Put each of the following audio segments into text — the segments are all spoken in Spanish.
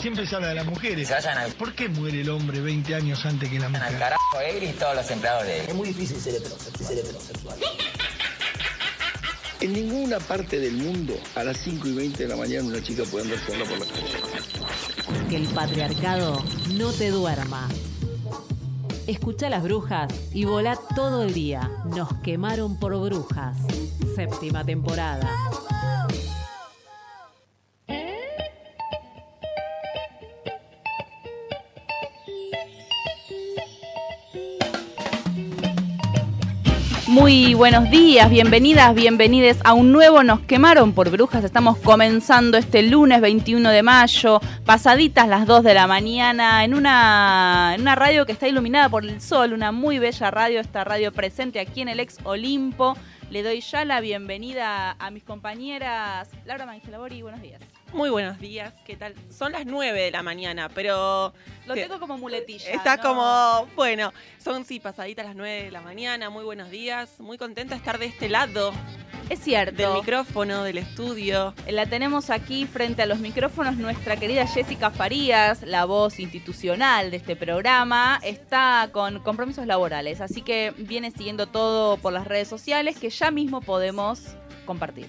siempre se habla de las mujeres. Se vayan al, ¿Por qué muere el hombre 20 años antes que la al mujer? carajo él y todos los empleados de él. Es muy difícil ser heterosexual. Ser heterosexual. En ninguna parte del mundo a las 5 y 20 de la mañana una chica puede andar sola por la calle. Que el patriarcado no te duerma. Escucha a las brujas y volá todo el día. Nos quemaron por brujas. Séptima temporada. Muy buenos días, bienvenidas, bienvenides a un nuevo Nos quemaron por brujas. Estamos comenzando este lunes 21 de mayo, pasaditas las 2 de la mañana, en una, en una radio que está iluminada por el sol, una muy bella radio, esta radio presente aquí en el ex Olimpo. Le doy ya la bienvenida a mis compañeras Laura Mangelabori, buenos días. Muy buenos días, ¿qué tal? Son las 9 de la mañana, pero Lo tengo como muletilla. está ¿no? como, bueno, son sí, pasaditas las 9 de la mañana, muy buenos días, muy contenta de estar de este lado Es cierto. del micrófono, del estudio. La tenemos aquí frente a los micrófonos nuestra querida Jessica Farías, la voz institucional de este programa, está con compromisos laborales, así que viene siguiendo todo por las redes sociales que ya mismo podemos compartir.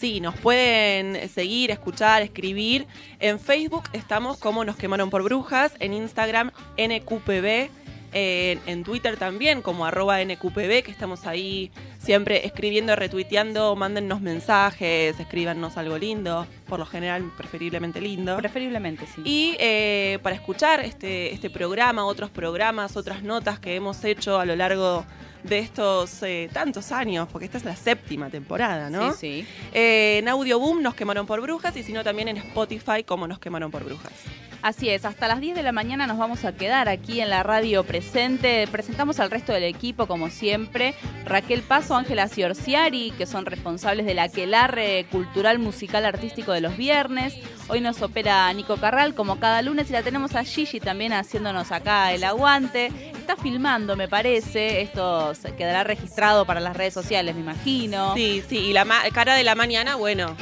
Sí, nos pueden seguir, escuchar, escribir. En Facebook estamos como Nos Quemaron por Brujas, en Instagram NQPB, en, en Twitter también como arroba NQPB, que estamos ahí siempre escribiendo, retuiteando, mándennos mensajes, escríbanos algo lindo, por lo general preferiblemente lindo. Preferiblemente, sí. Y eh, para escuchar este, este programa, otros programas, otras notas que hemos hecho a lo largo de estos eh, tantos años, porque esta es la séptima temporada, ¿no? Sí, sí. Eh, en Audio Boom nos quemaron por brujas y si no también en Spotify como nos quemaron por brujas. Así es, hasta las 10 de la mañana nos vamos a quedar aquí en la radio presente. Presentamos al resto del equipo, como siempre. Raquel Paso, Ángela Ciorciari, que son responsables del aquelarre cultural, musical, artístico de los viernes. Hoy nos opera Nico Carral, como cada lunes, y la tenemos a Gigi también haciéndonos acá el aguante. Está filmando, me parece. Esto quedará registrado para las redes sociales, me imagino. Sí, sí, y la cara de la mañana, bueno,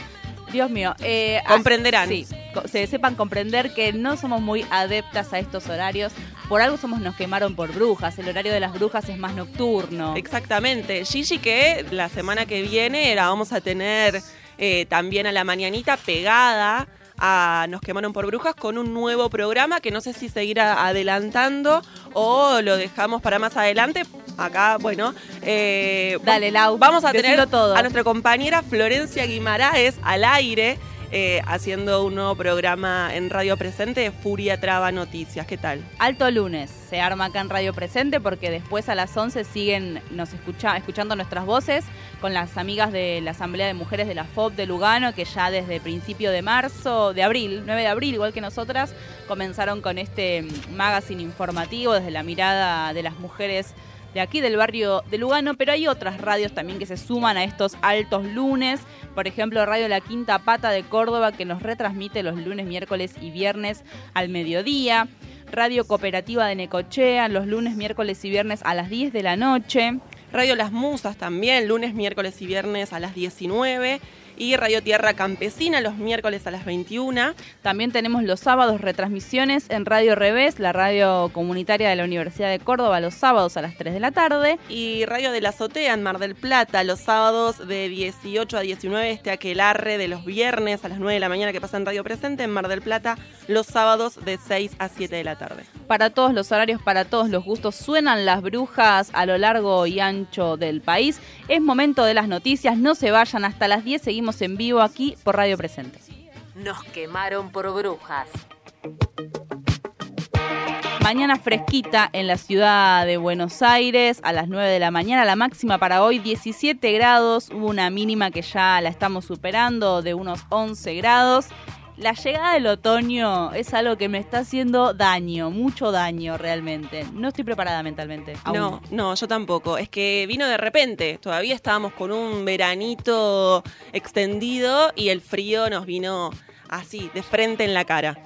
Dios mío. eh, Comprenderán. Sí, co- se sepan comprender que no somos muy adeptas a estos horarios. Por algo somos nos quemaron por brujas. El horario de las brujas es más nocturno. exactamente. Gigi que la semana que viene la vamos a tener eh, también a la mañanita pegada a Nos quemaron por brujas con un nuevo programa que no sé si seguirá adelantando o lo dejamos para más adelante. Acá, bueno, eh, Dale, Lau, vamos a tener todo. a nuestra compañera Florencia Guimaraes al aire. Eh, haciendo un nuevo programa en Radio Presente, Furia Traba Noticias. ¿Qué tal? Alto lunes, se arma acá en Radio Presente porque después a las 11 siguen nos escucha, escuchando nuestras voces con las amigas de la Asamblea de Mujeres de la FOB de Lugano que ya desde principio de marzo, de abril, 9 de abril, igual que nosotras, comenzaron con este magazine informativo desde la mirada de las mujeres de aquí del barrio de Lugano, pero hay otras radios también que se suman a estos altos lunes, por ejemplo Radio La Quinta Pata de Córdoba que nos retransmite los lunes, miércoles y viernes al mediodía, Radio Cooperativa de Necochea los lunes, miércoles y viernes a las 10 de la noche, Radio Las Musas también, lunes, miércoles y viernes a las 19. Y Radio Tierra Campesina los miércoles a las 21. También tenemos los sábados retransmisiones en Radio Revés, la radio comunitaria de la Universidad de Córdoba, los sábados a las 3 de la tarde. Y Radio de la Azotea en Mar del Plata los sábados de 18 a 19. Este aquelarre de los viernes a las 9 de la mañana que pasa en Radio Presente en Mar del Plata los sábados de 6 a 7 de la tarde. Para todos los horarios, para todos los gustos, suenan las brujas a lo largo y ancho del país. Es momento de las noticias, no se vayan hasta las 10, seguimos en vivo aquí por Radio Presente. Nos quemaron por brujas. Mañana fresquita en la ciudad de Buenos Aires a las 9 de la mañana. La máxima para hoy 17 grados. Hubo una mínima que ya la estamos superando de unos 11 grados. La llegada del otoño es algo que me está haciendo daño, mucho daño realmente. No estoy preparada mentalmente. aún. No, no, yo tampoco. Es que vino de repente. Todavía estábamos con un veranito extendido y el frío nos vino así, de frente en la cara.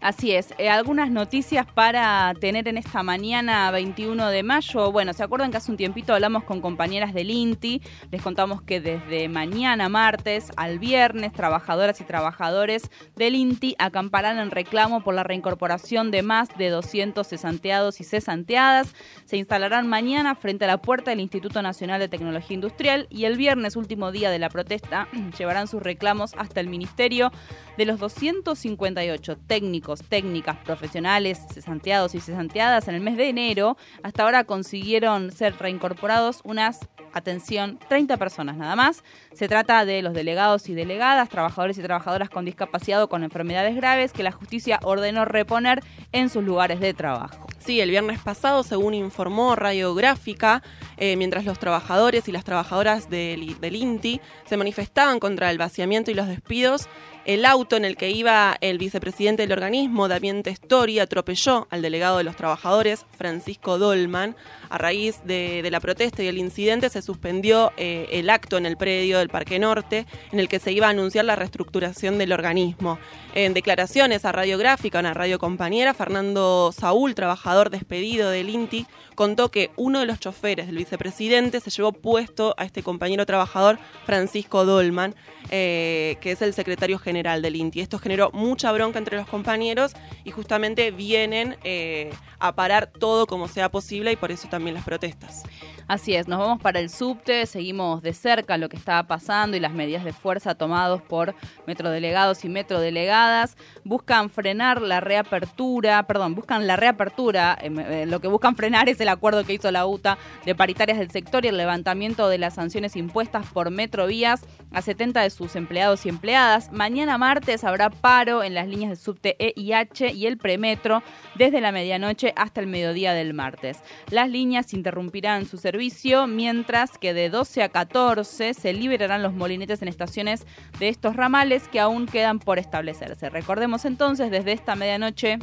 Así es. Eh, algunas noticias para tener en esta mañana 21 de mayo. Bueno, ¿se acuerdan que hace un tiempito hablamos con compañeras del INTI? Les contamos que desde mañana martes al viernes, trabajadoras y trabajadores del INTI acamparán en reclamo por la reincorporación de más de 200 cesanteados y cesanteadas. Se instalarán mañana frente a la puerta del Instituto Nacional de Tecnología Industrial y el viernes, último día de la protesta, llevarán sus reclamos hasta el Ministerio de los 258 técnicos, técnicas, profesionales, cesanteados y cesanteadas en el mes de enero, hasta ahora consiguieron ser reincorporados unas, atención, 30 personas nada más. Se trata de los delegados y delegadas, trabajadores y trabajadoras con discapacidad o con enfermedades graves que la justicia ordenó reponer en sus lugares de trabajo. Sí, el viernes pasado, según informó Radiográfica, eh, mientras los trabajadores y las trabajadoras del, del INTI se manifestaban contra el vaciamiento y los despidos, el auto en el que iba el vicepresidente del organismo, Damien Testori, atropelló al delegado de los trabajadores, Francisco Dolman. A raíz de, de la protesta y el incidente se suspendió eh, el acto en el predio del Parque Norte, en el que se iba a anunciar la reestructuración del organismo. En declaraciones a Radiográfica, una radio compañera, Fernando Saúl, trabajador despedido del INTI, contó que uno de los choferes del vicepresidente se llevó puesto a este compañero trabajador, Francisco Dolman, eh, que es el secretario general del INTI. Esto generó mucha bronca entre los compañeros y justamente vienen eh, a parar todo como sea posible y por eso también las protestas. Así es, nos vamos para el subte, seguimos de cerca lo que está pasando y las medidas de fuerza tomados por metrodelegados y metrodelegadas. Buscan frenar la reapertura, perdón, buscan la reapertura, eh, lo que buscan frenar es el acuerdo que hizo la UTA de paritarias del sector y el levantamiento de las sanciones impuestas por Metrovías a 70 de sus empleados y empleadas. Mañana martes habrá paro en las líneas de subte E y H y el premetro desde la medianoche hasta el mediodía del martes. Las líneas interrumpirán su servicio, mientras que de 12 a 14 se liberarán los molinetes en estaciones de estos ramales que aún quedan por establecerse. Recordemos entonces, desde esta medianoche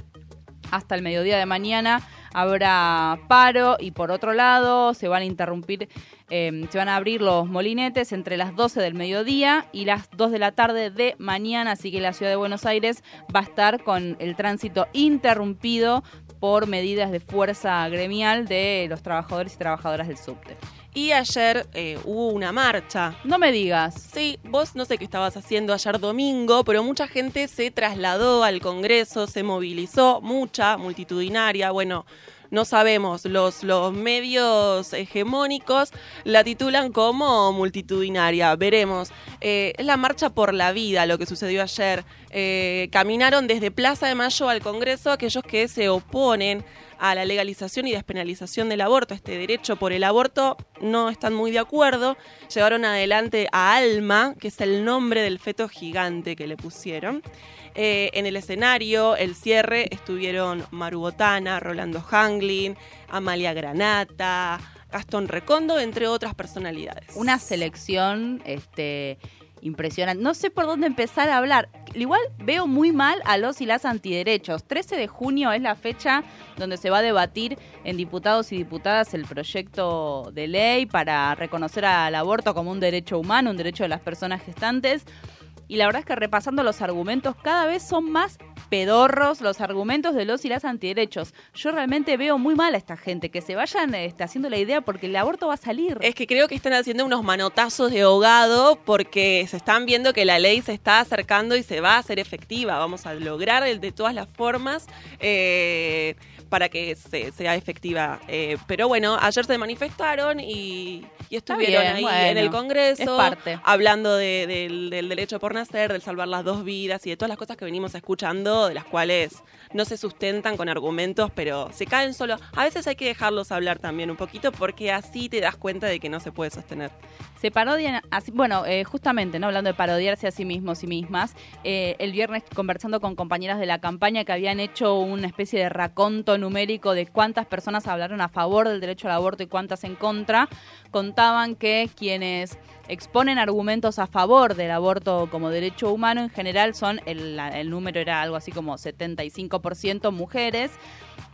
hasta el mediodía de mañana habrá paro y por otro lado se van a interrumpir, eh, se van a abrir los molinetes entre las 12 del mediodía y las 2 de la tarde de mañana, así que la ciudad de Buenos Aires va a estar con el tránsito interrumpido por medidas de fuerza gremial de los trabajadores y trabajadoras del subte. Y ayer eh, hubo una marcha. No me digas. Sí, vos no sé qué estabas haciendo ayer domingo, pero mucha gente se trasladó al Congreso, se movilizó, mucha, multitudinaria. Bueno, no sabemos, los, los medios hegemónicos la titulan como multitudinaria, veremos. Eh, es la marcha por la vida lo que sucedió ayer. Eh, caminaron desde Plaza de Mayo al Congreso aquellos que se oponen a la legalización y despenalización del aborto, este derecho por el aborto, no están muy de acuerdo. Llevaron adelante a Alma, que es el nombre del feto gigante que le pusieron. Eh, en el escenario, el cierre, estuvieron Maru Botana, Rolando Hanglin, Amalia Granata, Gastón Recondo, entre otras personalidades. Una selección este, impresionante. No sé por dónde empezar a hablar. Igual veo muy mal a los y las antiderechos. 13 de junio es la fecha donde se va a debatir en diputados y diputadas el proyecto de ley para reconocer al aborto como un derecho humano, un derecho de las personas gestantes y la verdad es que repasando los argumentos cada vez son más pedorros los argumentos de los y las antiderechos. Yo realmente veo muy mal a esta gente que se vayan este, haciendo la idea porque el aborto va a salir. Es que creo que están haciendo unos manotazos de ahogado porque se están viendo que la ley se está acercando y se va a hacer efectiva. Vamos a lograr de todas las formas. Eh, para que sea efectiva. Eh, pero bueno, ayer se manifestaron y, estuvieron ahí en el Congreso hablando del, derecho por nacer, del salvar las dos vidas y de todas las cosas que venimos escuchando, de las cuales no se sustentan con argumentos, pero se caen solo. A veces hay que dejarlos hablar también un poquito porque así te das cuenta de que no se puede sostener. Se parodian, así, bueno, eh, justamente, ¿no? hablando de parodiarse a sí mismos y mismas, eh, el viernes conversando con compañeras de la campaña que habían hecho una especie de raconto numérico de cuántas personas hablaron a favor del derecho al aborto y cuántas en contra, contaban que quienes exponen argumentos a favor del aborto como derecho humano en general son, el, el número era algo así como 75% mujeres,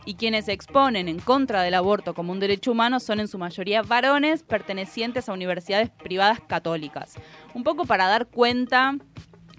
y quienes exponen en contra del aborto como un derecho humano son en su mayoría varones pertenecientes a universidades privadas católicas. Un poco para dar cuenta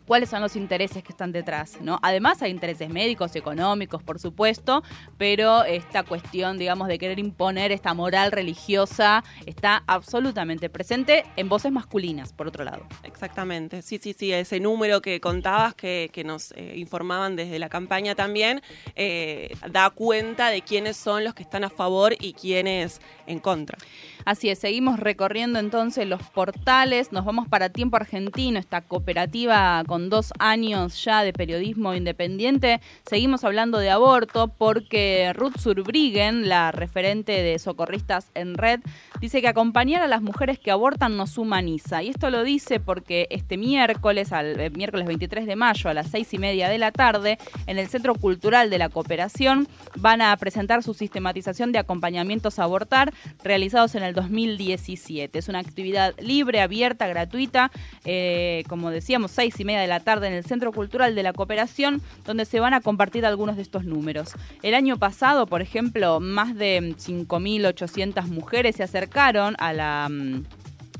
cuáles son los intereses que están detrás, ¿no? Además hay intereses médicos, económicos, por supuesto, pero esta cuestión, digamos, de querer imponer esta moral religiosa está absolutamente presente en voces masculinas, por otro lado. Exactamente, sí, sí, sí, ese número que contabas, que, nos eh, informaban desde la campaña también, eh, da cuenta de quiénes son los que están a favor y quiénes en contra. Así es, seguimos recorriendo entonces los portales, nos vamos para Tiempo Argentino, esta cooperativa con dos años ya de periodismo independiente. Seguimos hablando de aborto porque Ruth Surbriggen, la referente de Socorristas en Red, dice que acompañar a las mujeres que abortan nos humaniza. Y esto lo dice porque este miércoles, al eh, miércoles 23 de mayo a las seis y media de la tarde, en el Centro Cultural de la Cooperación, van a presentar su sistematización de acompañamientos a abortar realizados en el 2017. Es una actividad libre, abierta, gratuita, eh, como decíamos, seis y media de la tarde en el Centro Cultural de la Cooperación, donde se van a compartir algunos de estos números. El año pasado, por ejemplo, más de 5.800 mujeres se acercaron a la mm,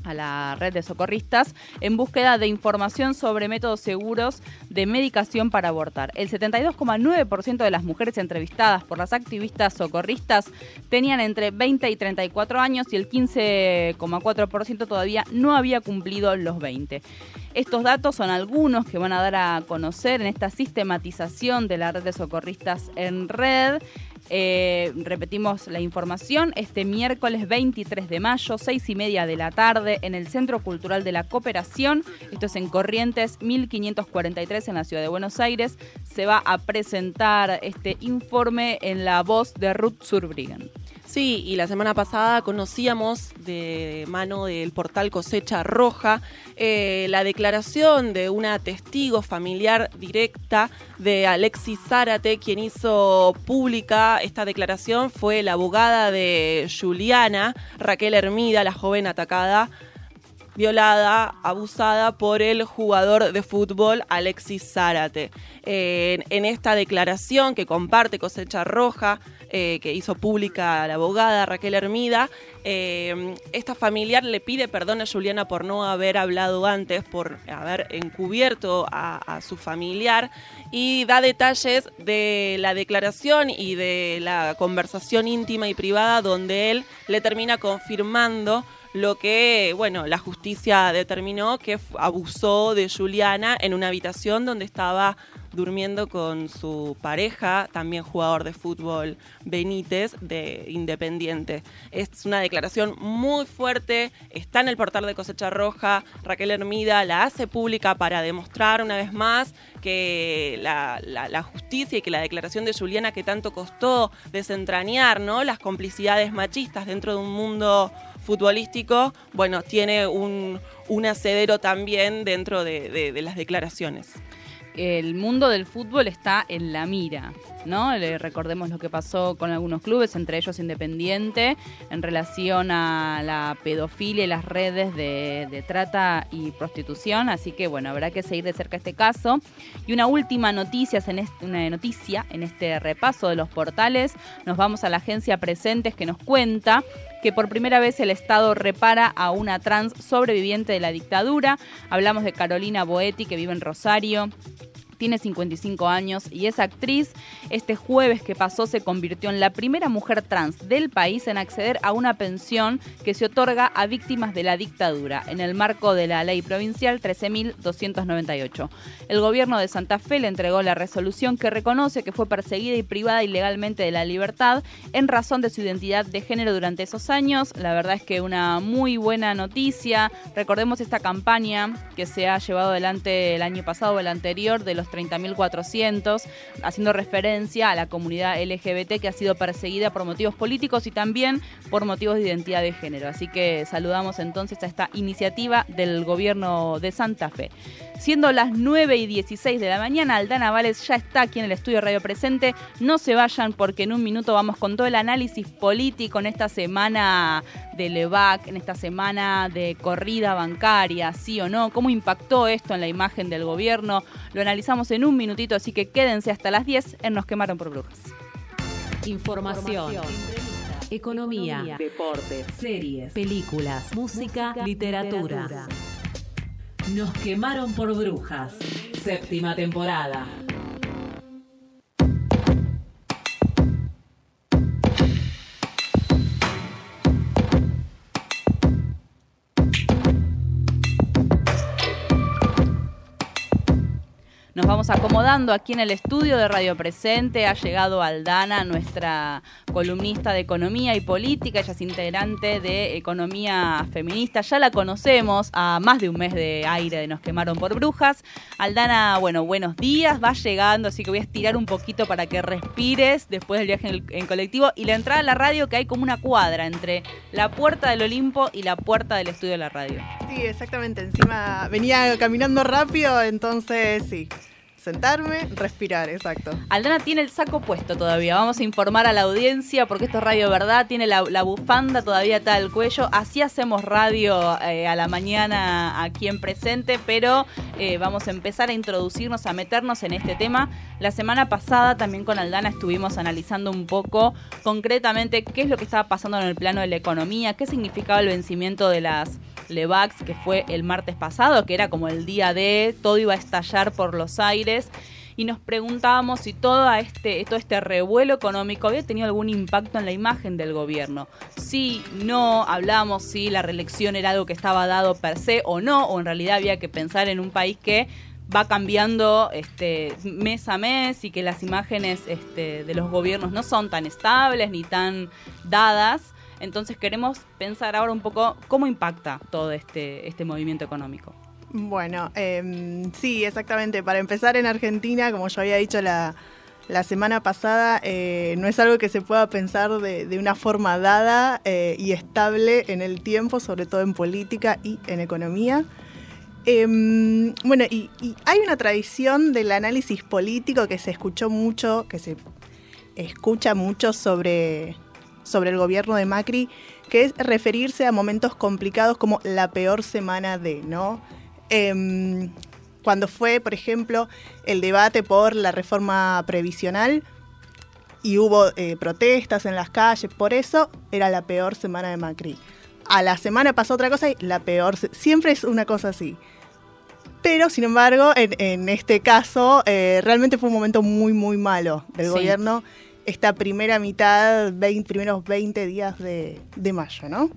a la red de socorristas en búsqueda de información sobre métodos seguros de medicación para abortar. El 72,9% de las mujeres entrevistadas por las activistas socorristas tenían entre 20 y 34 años y el 15,4% todavía no había cumplido los 20. Estos datos son algunos que van a dar a conocer en esta sistematización de la red de socorristas en red. Eh, repetimos la información, este miércoles 23 de mayo, seis y media de la tarde, en el Centro Cultural de la Cooperación, esto es en Corrientes 1543 en la ciudad de Buenos Aires, se va a presentar este informe en la voz de Ruth Surbrigan. Sí, y la semana pasada conocíamos de mano del portal Cosecha Roja eh, la declaración de una testigo familiar directa de Alexis Zárate, quien hizo pública esta declaración. Fue la abogada de Juliana, Raquel Hermida, la joven atacada violada, abusada por el jugador de fútbol Alexis Zárate. en, esta declaración que comparte Cosecha Roja, eh, que hizo pública la abogada Raquel Hermida, eh, esta familiar le pide perdón a Juliana por no haber hablado antes, por haber encubierto a, su familiar y da detalles de la declaración y de la conversación íntima y privada donde él le termina confirmando lo que, bueno, la justicia determinó que abusó de Juliana en una habitación donde estaba durmiendo con su pareja, también jugador de fútbol, Benítez, de Independiente. Es una declaración muy fuerte, está en el portal de Cosecha Roja, Raquel Hermida la hace pública para demostrar una vez más que la, justicia y que la declaración de Juliana que tanto costó desentrañar, ¿no? Las complicidades machistas dentro de un mundo futbolístico, bueno, tiene un, un asedero también dentro de, las declaraciones el mundo del fútbol está en la mira, ¿no? Le recordemos lo que pasó con algunos clubes, entre ellos Independiente, en relación a la pedofilia y las redes de, trata y prostitución. Así que, bueno, habrá que seguir de cerca este caso. Y una última en una noticia en este repaso de los portales. Nos vamos a la agencia Presentes que nos cuenta que por primera vez el Estado repara a una trans sobreviviente de la dictadura. Hablamos de Carolina Boetti, que vive en Rosario tiene 55 años y es actriz. Este jueves que pasó se convirtió en la primera mujer trans del país en acceder a una pensión que se otorga a víctimas de la dictadura en el marco de la ley provincial 13.298. El gobierno de Santa Fe le entregó la resolución que reconoce que fue perseguida y privada ilegalmente de la libertad en razón de su identidad de género durante esos años. La verdad es que una muy buena noticia. Recordemos esta campaña que se ha llevado adelante el año pasado o el anterior de los 30.400, haciendo referencia a la comunidad LGBT que ha sido perseguida por motivos políticos y también por motivos de identidad de género. Así que saludamos entonces a esta iniciativa del gobierno de Santa Fe. Siendo las 9 y 16 de la mañana, Aldana Vales ya está aquí en el estudio Radio Presente. No se vayan porque en un minuto vamos con todo el análisis político en esta semana de LEVAC, en esta semana de corrida bancaria, sí o no, cómo impactó esto en la imagen del gobierno. Lo analizamos en un minutito, así que quédense hasta las 10 en Nos quemaron por brujas. Información. Economía, deportes, series, películas, música, literatura. Nos quemaron por brujas. Séptima temporada. Nos vamos acomodando aquí en el estudio de Radio Presente. Ha llegado Aldana, nuestra columnista de economía y política. Ella es integrante de Economía Feminista. Ya la conocemos a más de un mes de aire de Nos quemaron por brujas. Aldana, bueno, buenos días. Va llegando, así que voy a estirar un poquito para que respires después del viaje en, colectivo y la entrada a la radio que hay como una cuadra entre la puerta del Olimpo y la puerta del estudio de la radio. Sí, exactamente. Encima venía caminando rápido, entonces sí sentarme, respirar, exacto. Aldana tiene el saco puesto todavía. Vamos a informar a la audiencia porque esto es Radio Verdad. Tiene la, bufanda todavía está al cuello. Así hacemos radio eh, a la mañana aquí en presente, pero eh, vamos a empezar a introducirnos, a meternos en este tema. La semana pasada también con Aldana estuvimos analizando un poco concretamente qué es lo que estaba pasando en el plano de la economía, qué significaba el vencimiento de las Levax, que fue el martes pasado, que era como el día de todo iba a estallar por los aires. Y nos preguntábamos si todo este, todo este revuelo económico había tenido algún impacto en la imagen del gobierno. Si no, hablamos si la reelección era algo que estaba dado per se o no, o en realidad había que pensar en un país que va cambiando este, mes a mes y que las imágenes este, de los gobiernos no son tan estables ni tan dadas. Entonces queremos pensar ahora un poco cómo impacta todo este, este movimiento económico. Bueno, em, sí, exactamente. Para empezar en Argentina, como yo había dicho la, semana pasada, eh, no es algo que se pueda pensar de, una forma dada eh, y estable en el tiempo, sobre todo en política y en economía. Em, bueno, y, hay una tradición del análisis político que se escuchó mucho, que se escucha mucho sobre sobre el gobierno de Macri, que es referirse a momentos complicados como la peor semana de, ¿no? Em, cuando fue, por ejemplo, el debate por la reforma previsional y hubo eh, protestas en las calles, por eso era la peor semana de Macri. A la semana pasó otra cosa y la peor, siempre es una cosa así. Pero, sin embargo, en, este caso, eh, realmente fue un momento muy, muy malo del gobierno esta primera mitad, 20, primeros 20 días de, mayo, ¿no?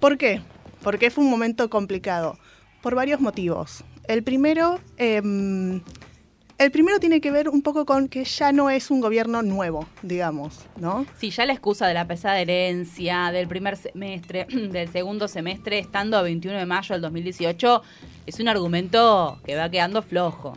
¿Por qué? Porque fue un momento complicado, por varios motivos. El primero, em, El primero tiene que ver un poco con que ya no es un gobierno nuevo, digamos, ¿no? Sí, ya la excusa de la pesada herencia, del primer semestre, del segundo semestre, estando a 21 de mayo del 2018, es un argumento que va quedando flojo.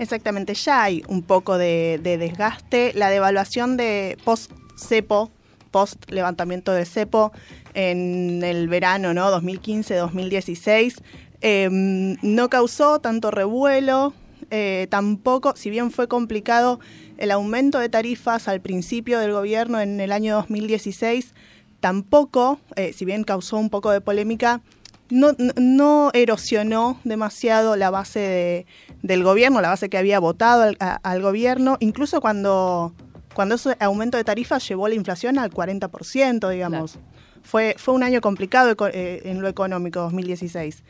Exactamente, ya hay un poco de, de desgaste. La devaluación de post-cepo, post-levantamiento del cepo en el verano, ¿no? 2015-2016, eh, no causó tanto revuelo, eh, tampoco, si bien fue complicado el aumento de tarifas al principio del gobierno en el año 2016, tampoco, eh, si bien causó un poco de polémica, no, no erosionó demasiado la base de, del gobierno, la base que había votado al, a, al, gobierno, incluso cuando, cuando ese aumento de tarifas llevó la inflación al 40%, digamos. Claro. Fue, fue un año complicado eh, en lo económico, 2016.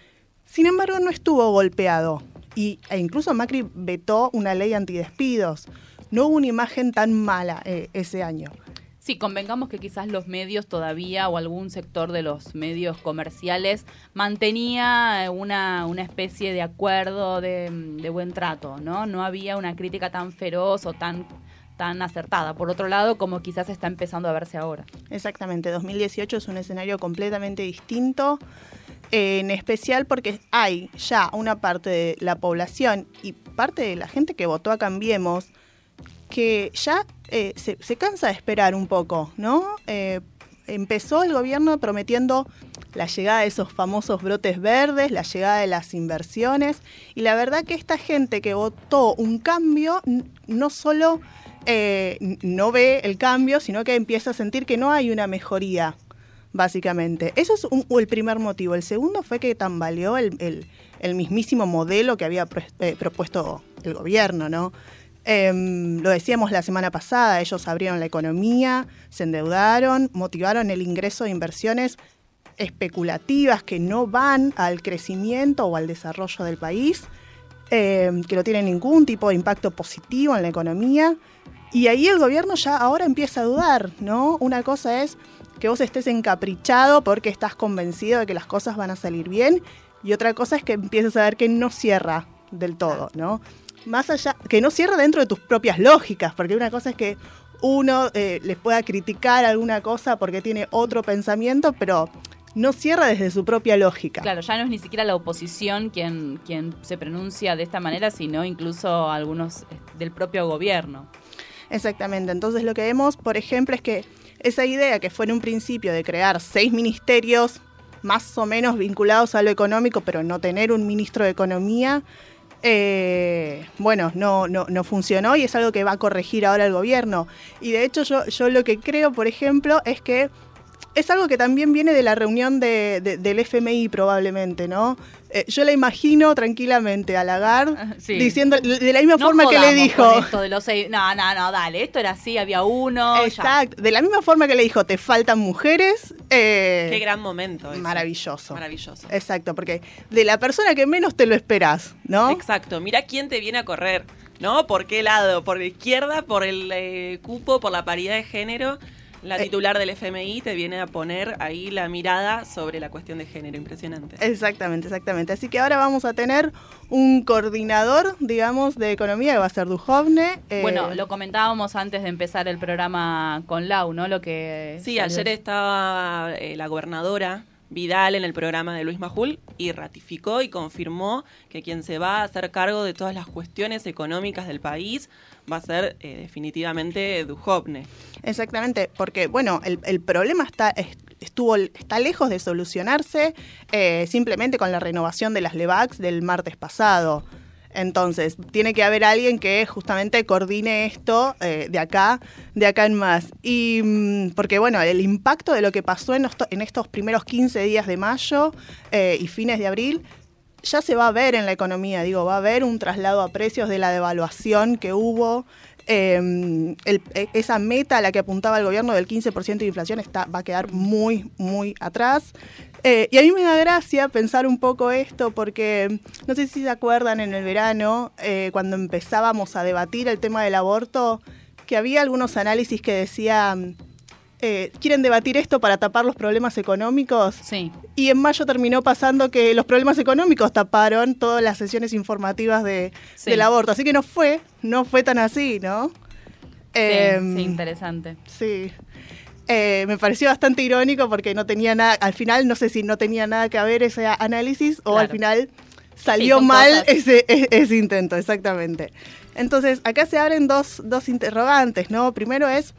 Sin embargo, no estuvo golpeado y, e incluso Macri vetó una ley antidespidos. No hubo una imagen tan mala eh, ese año. Sí, convengamos que quizás los medios todavía o algún sector de los medios comerciales mantenía una, una especie de acuerdo de, de, buen trato, ¿no? No había una crítica tan feroz o tan tan acertada. Por otro lado, como quizás está empezando a verse ahora. Exactamente, 2018 es un escenario completamente distinto, eh, en especial porque hay ya una parte de la población y parte de la gente que votó a Cambiemos que ya eh, se, cansa de esperar un poco, ¿no? Eh, empezó el gobierno prometiendo la llegada de esos famosos brotes verdes, la llegada de las inversiones, y la verdad que esta gente que votó un cambio no solo eh, no ve el cambio, sino que empieza a sentir que no hay una mejoría, básicamente. Eso es el primer motivo. El segundo fue que tambaleó el, el, el mismísimo modelo que había eh, propuesto el gobierno, ¿no? Eh, lo decíamos la semana pasada, ellos abrieron la economía, se endeudaron, motivaron el ingreso de inversiones especulativas que no van al crecimiento o al desarrollo del país, eh, que no tienen ningún tipo de impacto positivo en la economía. Y ahí el gobierno ya ahora empieza a dudar, ¿no? Una cosa es que vos estés encaprichado porque estás convencido de que las cosas van a salir bien, y otra cosa es que empieces a ver que no cierra del todo, ¿no? Más allá, que no cierra dentro de tus propias lógicas, porque una cosa es que uno eh, les pueda criticar alguna cosa porque tiene otro pensamiento, pero no cierra desde su propia lógica. Claro, ya no es ni siquiera la oposición quien, quien se pronuncia de esta manera, sino incluso algunos eh, del propio gobierno. Exactamente, entonces lo que vemos, por ejemplo, es que esa idea que fue en un principio de crear seis ministerios más o menos vinculados a lo económico, pero no tener un ministro de Economía, eh, bueno, no, no, no, funcionó y es algo que va a corregir ahora el gobierno. Y de hecho yo, yo lo que creo, por ejemplo, es que es algo que también viene de la reunión de, de, del FMI probablemente, ¿no? Eh, yo la imagino tranquilamente a Lagarde sí. diciendo de la misma no forma que le dijo. Esto de los seis, no, no, no, dale, esto era así, había uno. Exacto, ya. de la misma forma que le dijo, te faltan mujeres. Eh, Qué gran momento. Eso. Maravilloso. Maravilloso. Exacto, porque de la persona que menos te lo esperás, ¿no? Exacto, mira quién te viene a correr, ¿no? ¿Por qué lado? ¿Por la izquierda? ¿Por el eh, cupo? ¿Por la paridad de género? La titular del FMI te viene a poner ahí la mirada sobre la cuestión de género, impresionante. Exactamente, exactamente. Así que ahora vamos a tener un coordinador, digamos, de economía que va a ser Dujovne. Eh... Bueno, lo comentábamos antes de empezar el programa con Lau, ¿no? Lo que Sí, salió. ayer estaba eh, la gobernadora Vidal en el programa de Luis Majul y ratificó y confirmó que quien se va a hacer cargo de todas las cuestiones económicas del país va a ser eh, definitivamente Dujovne. Exactamente, porque bueno, el, el problema está estuvo está lejos de solucionarse eh, simplemente con la renovación de las LEVAX del martes pasado. Entonces, tiene que haber alguien que justamente coordine esto eh, de acá, de acá en más. Y mm, porque, bueno, el impacto de lo que pasó en, esto, en estos primeros 15 días de mayo eh, y fines de abril ya se va a ver en la economía, digo, va a haber un traslado a precios de la devaluación que hubo. Eh, el, esa meta a la que apuntaba el gobierno del 15% de inflación está, va a quedar muy, muy atrás. Eh, y a mí me da gracia pensar un poco esto porque no sé si se acuerdan en el verano, eh, cuando empezábamos a debatir el tema del aborto, que había algunos análisis que decían eh, quieren debatir esto para tapar los problemas económicos. Sí. Y en mayo terminó pasando que los problemas económicos taparon todas las sesiones informativas de, Sí. del aborto. Así que no fue, no fue tan así, ¿no? Em, sí, interesante. Sí. Eh, me pareció bastante irónico porque no tenía nada, al final no sé si no tenía nada que ver ese análisis o al final salió mal ese, e- ese intento, exactamente. Entonces, acá se abren dos, dos interrogantes, ¿no? Primero es,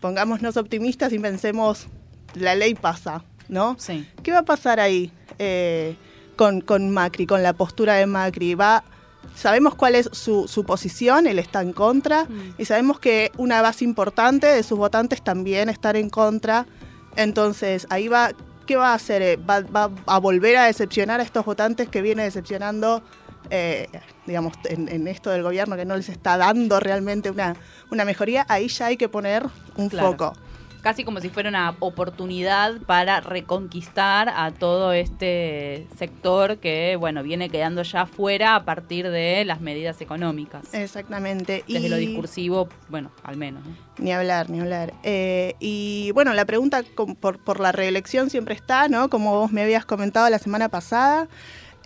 pongámonos optimistas y pensemos, la ley pasa, ¿no? Sí. ¿Qué va a pasar ahí eh, con, con Macri, con la postura de Macri? Va, sabemos cuál es su, su posición, él está en contra, Mm. y sabemos que una base importante de sus votantes también estar en contra. Entonces, ahí va, ¿qué va a hacer? Eh, ¿Va, va a volver a decepcionar a estos votantes que viene decepcionando, eh, digamos, en, en esto del gobierno que no les está dando realmente una, una mejoría? Ahí ya hay que poner un Claro. foco. Casi como si fuera una oportunidad para reconquistar a todo este sector que, bueno, viene quedando ya fuera a partir de las medidas económicas. Exactamente. Desde lo Y- discursivo, bueno, al menos. ¿no? Ni hablar, ni hablar. Eh, y bueno, la pregunta por, por la reelección siempre está, ¿no? Como vos me habías comentado la semana pasada.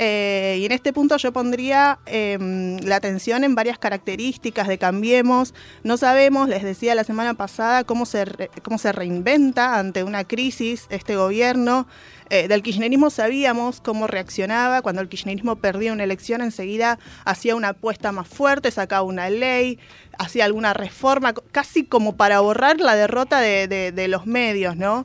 Eh, y en este punto yo pondría em, la atención en varias características de Cambiemos. No sabemos, les decía la semana pasada, cómo se, re- cómo se reinventa ante una crisis este gobierno. Eh, del kirchnerismo sabíamos cómo reaccionaba. Cuando el kirchnerismo perdía una elección, enseguida hacía una apuesta más fuerte, sacaba una ley, hacía alguna reforma, casi como para borrar la derrota de, de- de los medios, ¿no?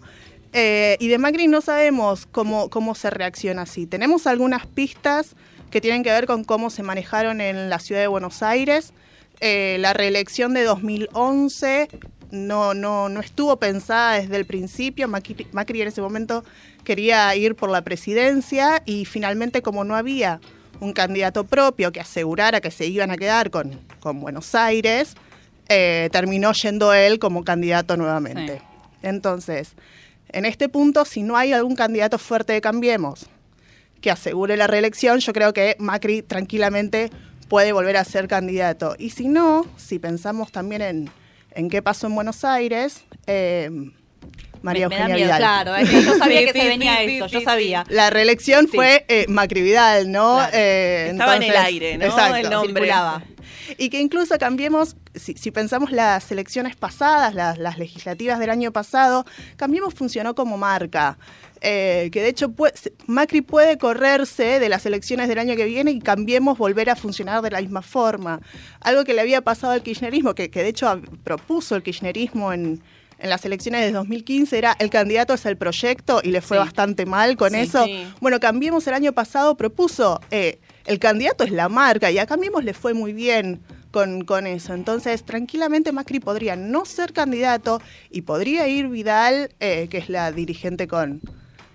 Eh, y de Macri no sabemos cómo, cómo se reacciona así. Tenemos algunas pistas que tienen que ver con cómo se manejaron en la ciudad de Buenos Aires. Eh, la reelección de 2011 no, no, no estuvo pensada desde el principio. Macri, Macri en ese momento quería ir por la presidencia y finalmente como no había un candidato propio que asegurara que se iban a quedar con, con Buenos Aires, eh, terminó yendo él como candidato nuevamente. Entonces, en este punto, si no hay algún candidato fuerte de Cambiemos que asegure la reelección, yo creo que Macri tranquilamente puede volver a ser candidato. Y si no, si pensamos también en, en qué pasó en Buenos Aires, eh, María Me- me da Eugenia miedo, Vidal. claro, que yo sabía Sí, que sí, se venía sí, esto, sí, yo sabía. La reelección Sí. fue eh, Macri Vidal, ¿no? Claro. Eh, Estaba en el aire, ¿no? Exacto. El nombre. Circulaba. Y que incluso cambiemos, si, pensamos las elecciones pasadas, las, legislativas del año pasado, Cambiemos funcionó como marca. Eh, que de hecho pue- se- Macri puede correrse de las elecciones del año que viene y Cambiemos volver a funcionar de la misma forma. Algo que le había pasado al kirchnerismo, que, que de hecho propuso el kirchnerismo en, en las elecciones de 2015, era el candidato es el proyecto y le fue Sí. bastante mal con Sí, eso. sí. Bueno, Cambiemos el año pasado propuso, eh, el candidato es la marca y a Cambiemos le fue muy bien con, con eso. Entonces, tranquilamente Macri podría no ser candidato y podría ir Vidal, eh, que es la dirigente con,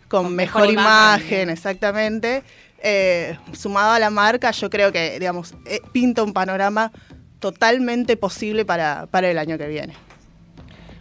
con, Con mejor, mejor imagen, imagen, exactamente. Eh, sumado a la marca, yo creo que, digamos, eh, pinta un panorama totalmente posible para, para el año que viene.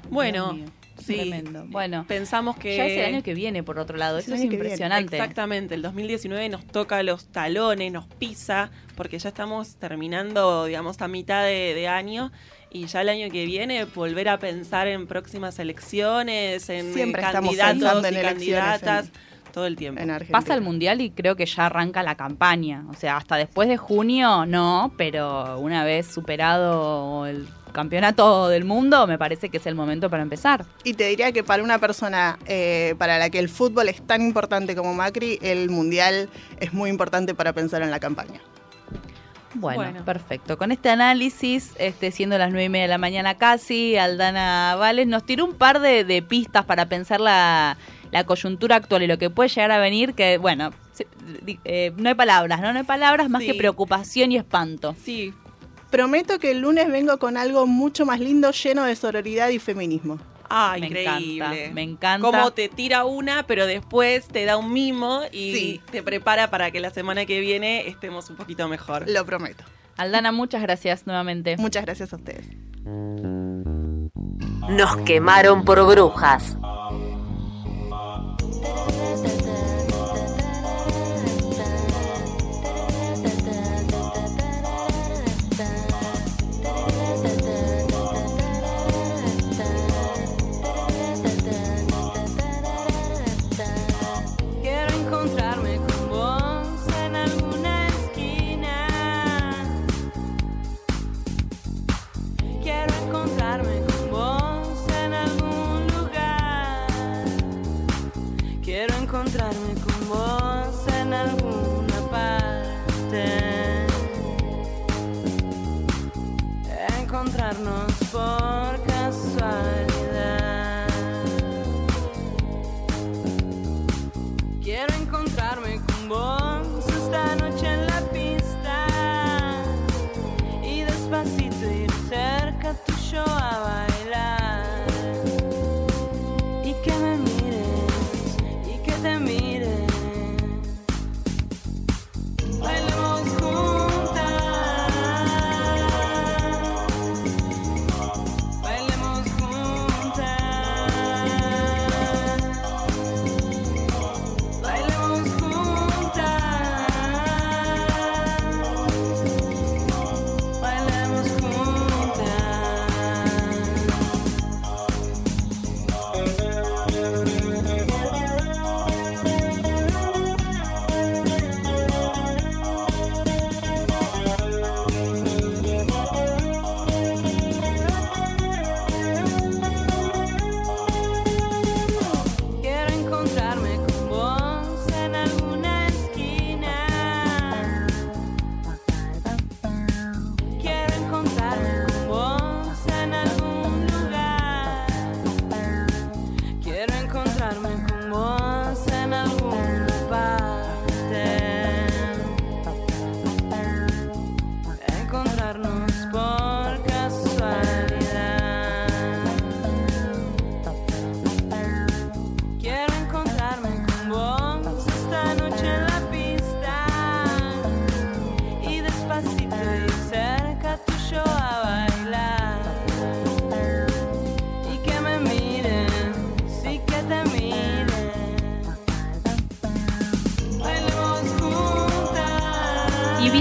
Bueno, Dios mío, sí. Tremendo. Bueno, Pensamos que... ya es el año que viene, por otro lado. Es Eso es impresionante. Exactamente, el 2019 nos toca los talones, nos pisa, porque ya estamos terminando, digamos, a mitad de, de año. Y ya el año que viene volver a pensar en próximas elecciones, en Siempre candidatos en y candidatas, todo el tiempo. En. Pasa el mundial y creo que ya arranca la campaña. O sea, hasta después de junio, no, pero una vez superado el campeonato del mundo, me parece que es el momento para empezar. Y te diría que para una persona eh, para la que el fútbol es tan importante como Macri, el mundial es muy importante para pensar en la campaña. Bueno, Bueno. perfecto. Con este análisis, este, siendo las nueve y media de la mañana casi, Aldana Vales nos tiró un par de, de pistas para pensar la, la coyuntura actual y lo que puede llegar a venir, que bueno, eh, no hay palabras, ¿no? No hay palabras más Sí. que preocupación y espanto. Sí, Prometo que el lunes vengo con algo mucho más lindo, lleno de sororidad y feminismo. ah, Me increíble. encanta, me encanta. Cómo te tira una, pero después te da un mimo y Sí. te prepara para que la semana que viene estemos un poquito mejor. Lo prometo. Aldana, muchas gracias nuevamente. Muchas gracias a ustedes. Nos quemaron por brujas.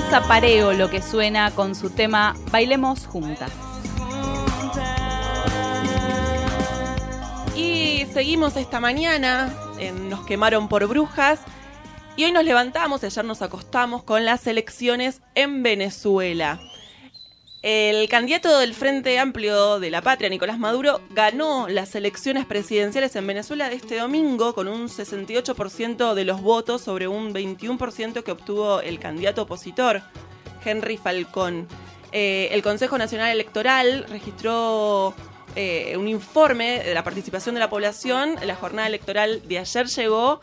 Juntas. Ibiza Pareo, lo que suena con su tema Bailemos Juntas. Y seguimos esta mañana, nos quemaron por brujas, y hoy nos levantamos, ayer nos acostamos con las elecciones en Venezuela. El candidato del Frente Amplio de la Patria, Nicolás Maduro, ganó las elecciones presidenciales en Venezuela este domingo con un 68% de los votos sobre un 21% que obtuvo el candidato opositor, Henry Falcón. Eh, el Consejo Nacional Electoral registró eh, un informe de la participación de la población. La jornada electoral de ayer llegó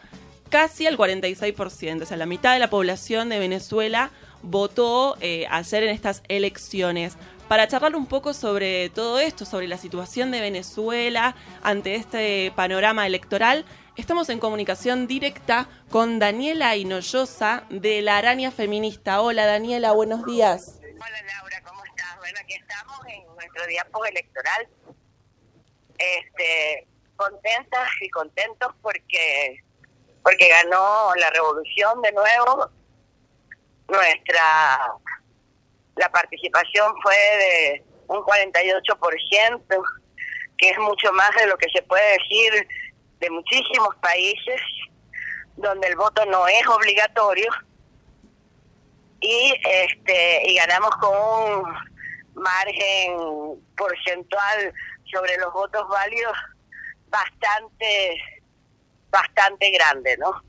casi al 46%, o sea, la mitad de la población de Venezuela votó eh, ayer en estas elecciones. Para charlar un poco sobre todo esto, sobre la situación de Venezuela ante este panorama electoral, estamos en comunicación directa con Daniela Hinoyosa de La Araña Feminista. Hola Daniela, buenos días. Hola Laura, ¿cómo estás? Bueno, aquí estamos en nuestro día postelectoral. Este, contentas y contentos porque porque ganó la revolución de nuevo. Nuestra la participación fue de un 48%, que es mucho más de lo que se puede decir de muchísimos países donde el voto no es obligatorio y este y ganamos con un margen porcentual sobre los votos válidos bastante bastante grande, ¿no?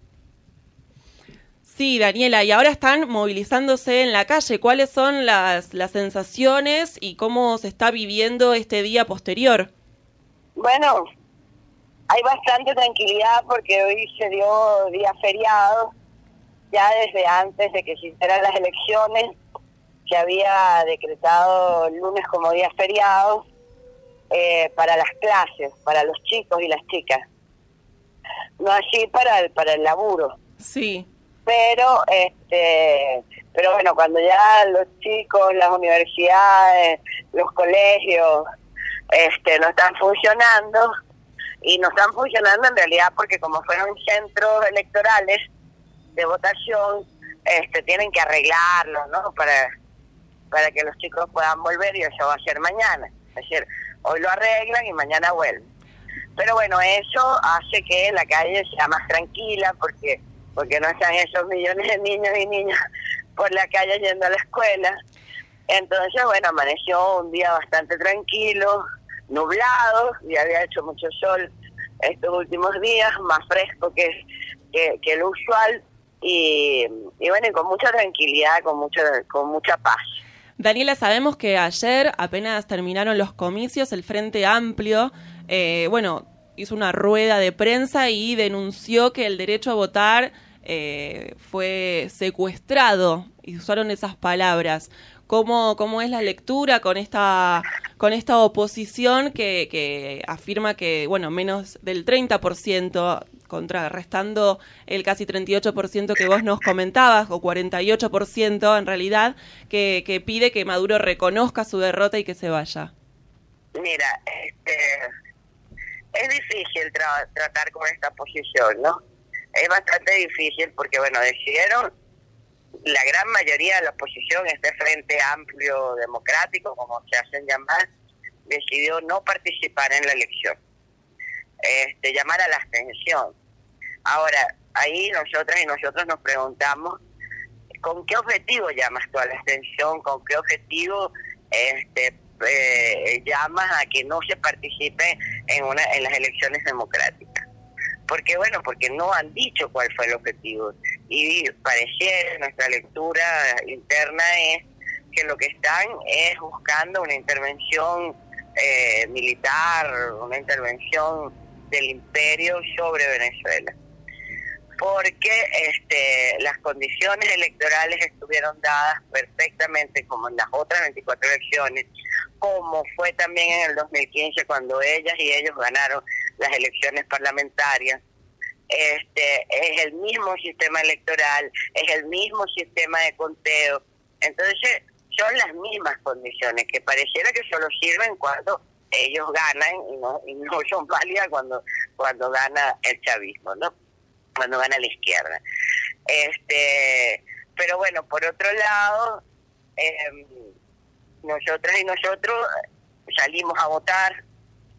Sí, Daniela, y ahora están movilizándose en la calle. ¿Cuáles son las, las sensaciones y cómo se está viviendo este día posterior? Bueno, hay bastante tranquilidad porque hoy se dio día feriado, ya desde antes de que se hicieran las elecciones, se había decretado el lunes como día feriado eh, para las clases, para los chicos y las chicas. No así para el, para el laburo. Sí. Pero, este, pero bueno, cuando ya los chicos, las universidades, los colegios, este, no están funcionando, y no están funcionando en realidad porque como fueron centros electorales de votación, este, tienen que arreglarlo, ¿no? Para, para que los chicos puedan volver y eso va a ser mañana. Es decir, hoy lo arreglan y mañana vuelven. Pero bueno, eso hace que la calle sea más tranquila porque porque no están esos millones de niños y niñas por la calle yendo a la escuela. Entonces, bueno, amaneció un día bastante tranquilo, nublado, y había hecho mucho sol estos últimos días, más fresco que, que, que el usual, y, y bueno, y con mucha tranquilidad, con mucha, con mucha paz. Daniela, sabemos que ayer apenas terminaron los comicios, el Frente Amplio, eh, bueno, hizo una rueda de prensa y denunció que el derecho a votar eh, fue secuestrado, y usaron esas palabras. ¿Cómo, ¿Cómo es la lectura con esta, con esta oposición que, que afirma que, bueno, menos del 30%, contrarrestando el casi 38% que vos nos comentabas, o 48% en realidad, que, que pide que Maduro reconozca su derrota y que se vaya? Mira, este, es difícil tra- tratar con esta posición, ¿no? Es bastante difícil porque, bueno, decidieron, la gran mayoría de la oposición, este Frente Amplio Democrático, como se hacen llamar, decidió no participar en la elección, este, llamar a la abstención. Ahora, ahí nosotras y nosotros nos preguntamos, ¿con qué objetivo llamas tú a la abstención? ¿Con qué objetivo este, eh, llamas a que no se participe en, una, en las elecciones democráticas? Porque bueno, porque no han dicho cuál fue el objetivo. Y pareciera, nuestra lectura interna es que lo que están es buscando una intervención eh, militar, una intervención del imperio sobre Venezuela. Porque este, las condiciones electorales estuvieron dadas perfectamente como en las otras 24 elecciones, como fue también en el 2015 cuando ellas y ellos ganaron las elecciones parlamentarias. Este es el mismo sistema electoral, es el mismo sistema de conteo. Entonces, son las mismas condiciones que pareciera que solo sirven cuando ellos ganan y no, y no son válidas cuando cuando gana el chavismo, ¿no? Cuando gana la izquierda. Este, pero bueno, por otro lado, eh, nosotras y nosotros salimos a votar,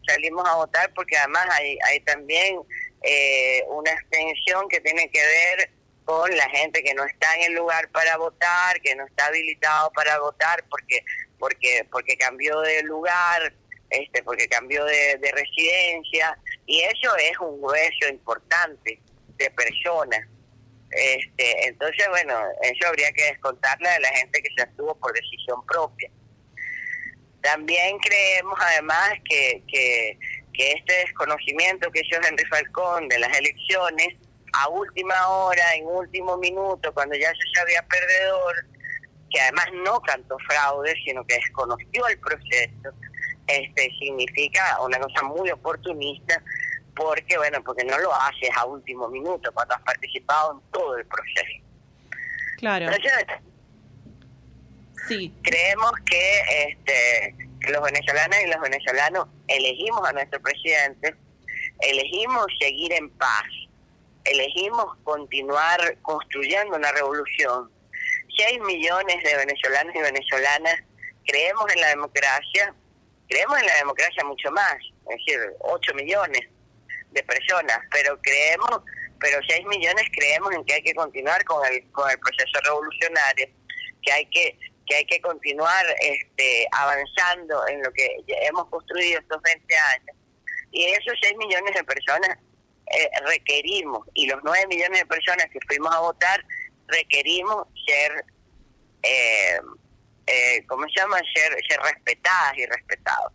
salimos a votar porque además hay, hay también eh, una extensión que tiene que ver con la gente que no está en el lugar para votar, que no está habilitado para votar porque porque porque cambió de lugar, este porque cambió de, de residencia y eso es un grueso importante de personas. Este, entonces, bueno, eso habría que descontarle a la gente que se estuvo por decisión propia. También creemos además que, que, que este desconocimiento que hizo Henry Falcón de las elecciones, a última hora, en último minuto, cuando ya se sabía perdedor, que además no cantó fraude, sino que desconoció el proceso, este significa una cosa muy oportunista, porque bueno, porque no lo haces a último minuto, cuando has participado en todo el proceso. Claro. Creemos que este los venezolanas y los venezolanos elegimos a nuestro presidente, elegimos seguir en paz, elegimos continuar construyendo una revolución. Seis millones de venezolanos y venezolanas creemos en la democracia, creemos en la democracia mucho más, es decir, ocho millones de personas, pero creemos, pero seis millones creemos en que hay que continuar con el, con el proceso revolucionario, que hay que que hay que continuar este, avanzando en lo que hemos construido estos 20 años. Y esos 6 millones de personas eh, requerimos, y los 9 millones de personas que fuimos a votar, requerimos ser, eh, eh, ¿cómo se llama? Ser, ser respetadas y respetados.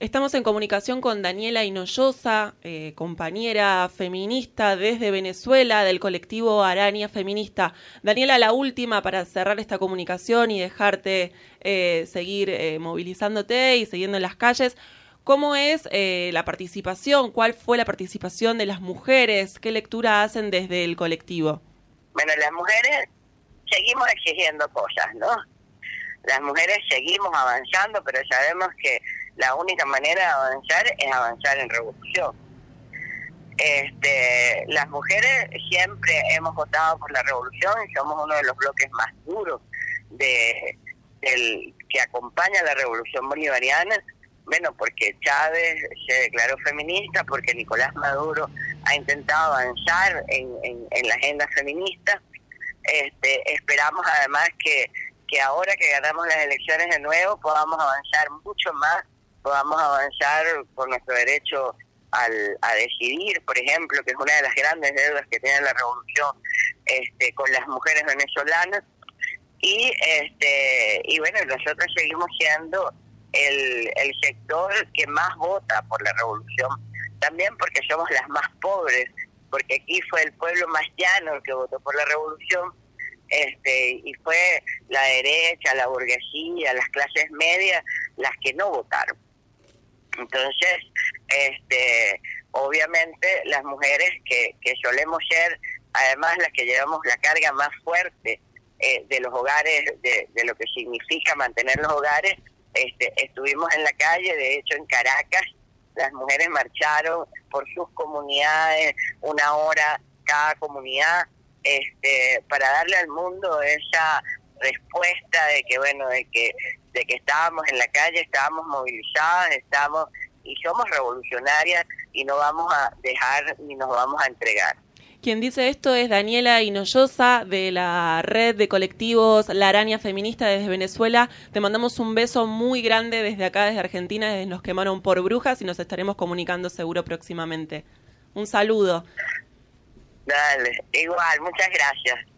Estamos en comunicación con Daniela Hinoyosa, eh, compañera feminista desde Venezuela del colectivo Araña Feminista. Daniela, la última para cerrar esta comunicación y dejarte eh, seguir eh, movilizándote y siguiendo en las calles. ¿Cómo es eh, la participación? ¿Cuál fue la participación de las mujeres? ¿Qué lectura hacen desde el colectivo? Bueno, las mujeres seguimos exigiendo cosas, ¿no? Las mujeres seguimos avanzando, pero sabemos que la única manera de avanzar es avanzar en revolución. Este, las mujeres siempre hemos votado por la revolución y somos uno de los bloques más duros de, del, que acompaña la revolución bolivariana. Bueno, porque Chávez se declaró feminista, porque Nicolás Maduro ha intentado avanzar en, la agenda feminista. Este, esperamos además que, que ahora que ganamos las elecciones de nuevo podamos avanzar mucho más podamos avanzar con nuestro derecho al, a decidir, por ejemplo, que es una de las grandes deudas que tiene la revolución este, con las mujeres venezolanas. y este y bueno nosotros seguimos siendo el, el sector que más vota por la revolución también porque somos las más pobres porque aquí fue el pueblo más llano el que votó por la revolución este y fue la derecha la burguesía las clases medias las que no votaron entonces este obviamente las mujeres que, que solemos ser además las que llevamos la carga más fuerte eh, de los hogares, de, de, lo que significa mantener los hogares, este, estuvimos en la calle, de hecho en Caracas, las mujeres marcharon por sus comunidades, una hora cada comunidad, este, para darle al mundo esa respuesta de que bueno, de que, de que estábamos en la calle, estábamos movilizadas, estamos y somos revolucionarias y no vamos a dejar ni nos vamos a entregar. Quien dice esto es Daniela Hinoyosa de la red de colectivos La Araña Feminista desde Venezuela. Te mandamos un beso muy grande desde acá, desde Argentina, desde Nos Quemaron por Brujas y nos estaremos comunicando seguro próximamente. Un saludo. Dale, igual, muchas gracias.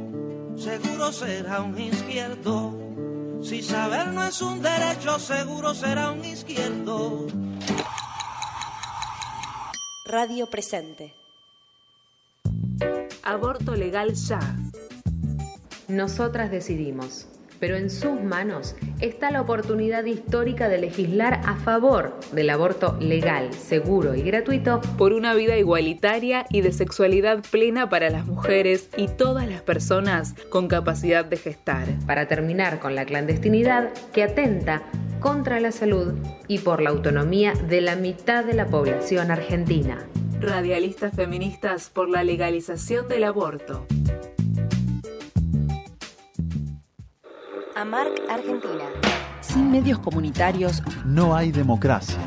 seguro será un izquierdo. Si saber no es un derecho, seguro será un izquierdo. Radio presente. Aborto legal ya. Nosotras decidimos, pero en sus manos está la oportunidad histórica de legislar a favor del aborto legal, seguro y gratuito por una vida igualitaria y de sexualidad plena para las mujeres y todas las personas con capacidad de gestar. Para terminar con la clandestinidad que atenta contra la salud y por la autonomía de la mitad de la población argentina. Radialistas feministas por la legalización del aborto. AMARC Argentina. Sin medios comunitarios no hay democracia.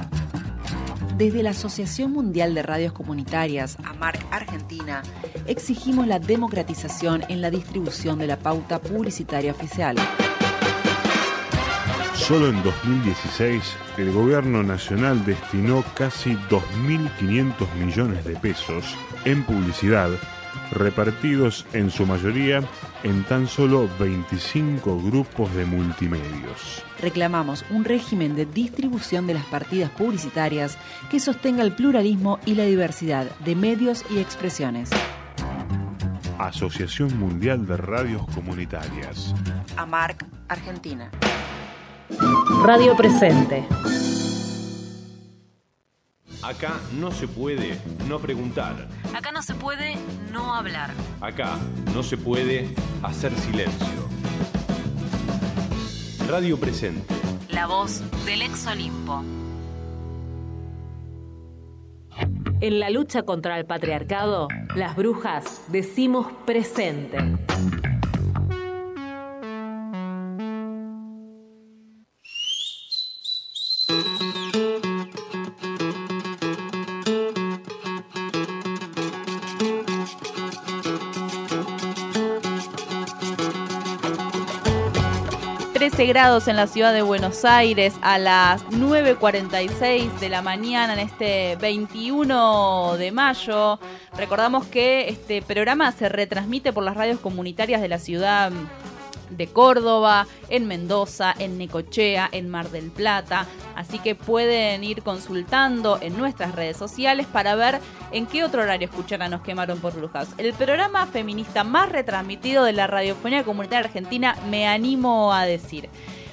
Desde la Asociación Mundial de Radios Comunitarias, AMARC Argentina, exigimos la democratización en la distribución de la pauta publicitaria oficial. Solo en 2016, el gobierno nacional destinó casi 2.500 millones de pesos en publicidad, repartidos en su mayoría en tan solo 25 grupos de multimedios. Reclamamos un régimen de distribución de las partidas publicitarias que sostenga el pluralismo y la diversidad de medios y expresiones. Asociación Mundial de Radios Comunitarias. AMARC, Argentina. Radio Presente. Acá no se puede no preguntar. Acá no se puede no hablar. Acá no se puede hacer silencio. Radio Presente. La voz del ex Olimpo. En la lucha contra el patriarcado, las brujas decimos presente. Grados en la ciudad de Buenos Aires a las 9.46 de la mañana en este 21 de mayo. Recordamos que este programa se retransmite por las radios comunitarias de la ciudad de Córdoba, en Mendoza, en Necochea, en Mar del Plata. Así que pueden ir consultando en nuestras redes sociales para ver en qué otro horario escuchar a Nos Quemaron por Brujas. El programa feminista más retransmitido de la radiofonía comunitaria argentina, me animo a decir.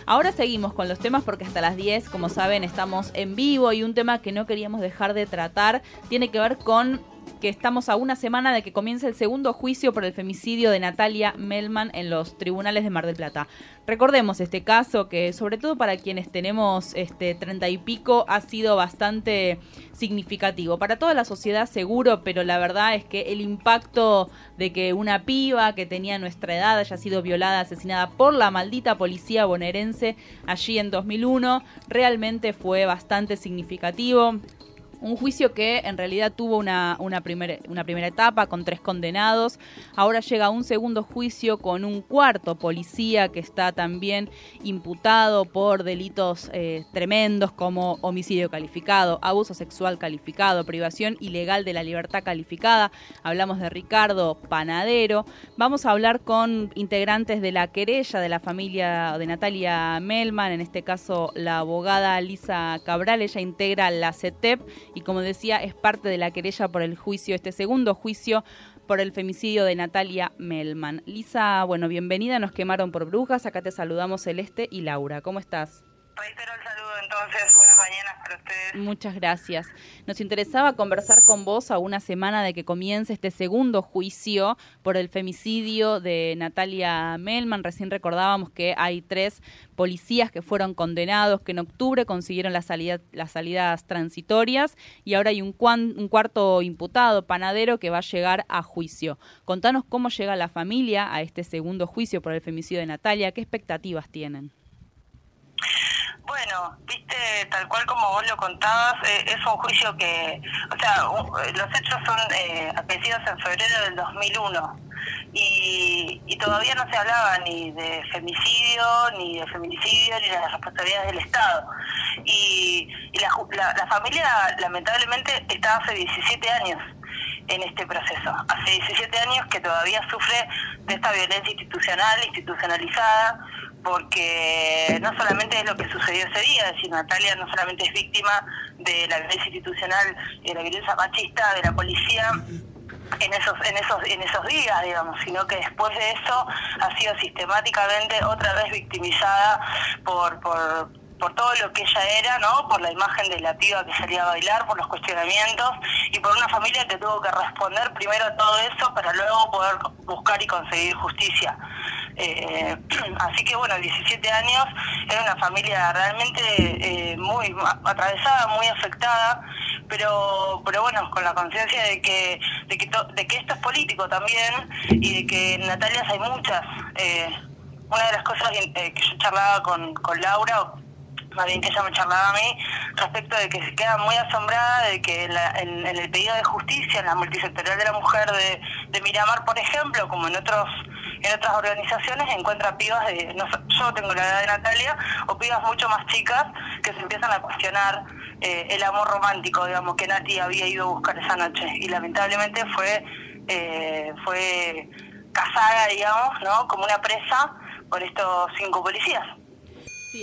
Ahora seguimos con los temas porque hasta las 10, como saben, estamos en vivo y un tema que no queríamos dejar de tratar tiene que ver con que estamos a una semana de que comience el segundo juicio por el femicidio de Natalia Melman en los tribunales de Mar del Plata. Recordemos este caso que sobre todo para quienes tenemos este treinta y pico ha sido bastante significativo. Para toda la sociedad seguro, pero la verdad es que el impacto de que una piba que tenía nuestra edad haya sido violada, asesinada por la maldita policía bonaerense allí en 2001, realmente fue bastante significativo un juicio que en realidad tuvo una, una, una primera etapa con tres condenados. Ahora llega un segundo juicio con un cuarto policía que está también imputado por delitos eh, tremendos como homicidio calificado, abuso sexual calificado, privación ilegal de la libertad calificada. Hablamos de Ricardo Panadero. Vamos a hablar con integrantes de la querella de la familia de Natalia Melman, en este caso la abogada Lisa Cabral. Ella integra la CETEP y como decía es parte de la querella por el juicio, este segundo juicio por el femicidio de Natalia Melman. Lisa, bueno, bienvenida, nos quemaron por brujas, acá te saludamos Celeste y Laura, ¿cómo estás? Reitero el saludo entonces, Muchas gracias. Nos interesaba conversar con vos a una semana de que comience este segundo juicio por el femicidio de Natalia Melman. Recién recordábamos que hay tres policías que fueron condenados, que en octubre consiguieron las, las salidas transitorias y ahora hay un, un cuarto imputado, panadero, que va a llegar a juicio. Contanos cómo llega la familia a este segundo juicio por el femicidio de Natalia, qué expectativas tienen. Bueno, viste, tal cual como vos lo contabas, eh, es un juicio que, o sea, los hechos son eh, en febrero del 2001 y, y todavía no se hablaba ni de femicidio, ni de feminicidio, ni de las responsabilidades del Estado. Y, la, la, familia lamentablemente está hace 17 años en este proceso. Hace 17 años que todavía sufre de esta violencia institucional, institucionalizada, porque no solamente es lo que sucedió ese día, es decir, Natalia no solamente es víctima de la violencia institucional de la violencia machista de la policía en esos en esos en esos días digamos sino que después de eso ha sido sistemáticamente otra vez victimizada por por por todo lo que ella era, ¿no? Por la imagen de la piba que salía a bailar, por los cuestionamientos y por una familia que tuvo que responder primero a todo eso para luego poder buscar y conseguir justicia. Eh, así que bueno, 17 años, era una familia realmente eh, muy atravesada, muy afectada, pero pero bueno, con la conciencia de que de que, esto es político también y de que en Natalia hay muchas. Eh, una de las cosas que yo charlaba con, con Laura, más bien que ella me charlaba a mí, respecto de que se queda muy asombrada de que en, el pedido de justicia, en la multisectorial de la mujer de, de Miramar, por ejemplo, como en otros en otras organizaciones encuentra pibas de, yo tengo la edad de Natalia, o pibas mucho más chicas que se empiezan a cuestionar eh, el amor romántico, digamos, que Nati había ido a buscar esa noche. Y lamentablemente fue, eh, fue casada, digamos, ¿no? Como una presa por estos cinco policías.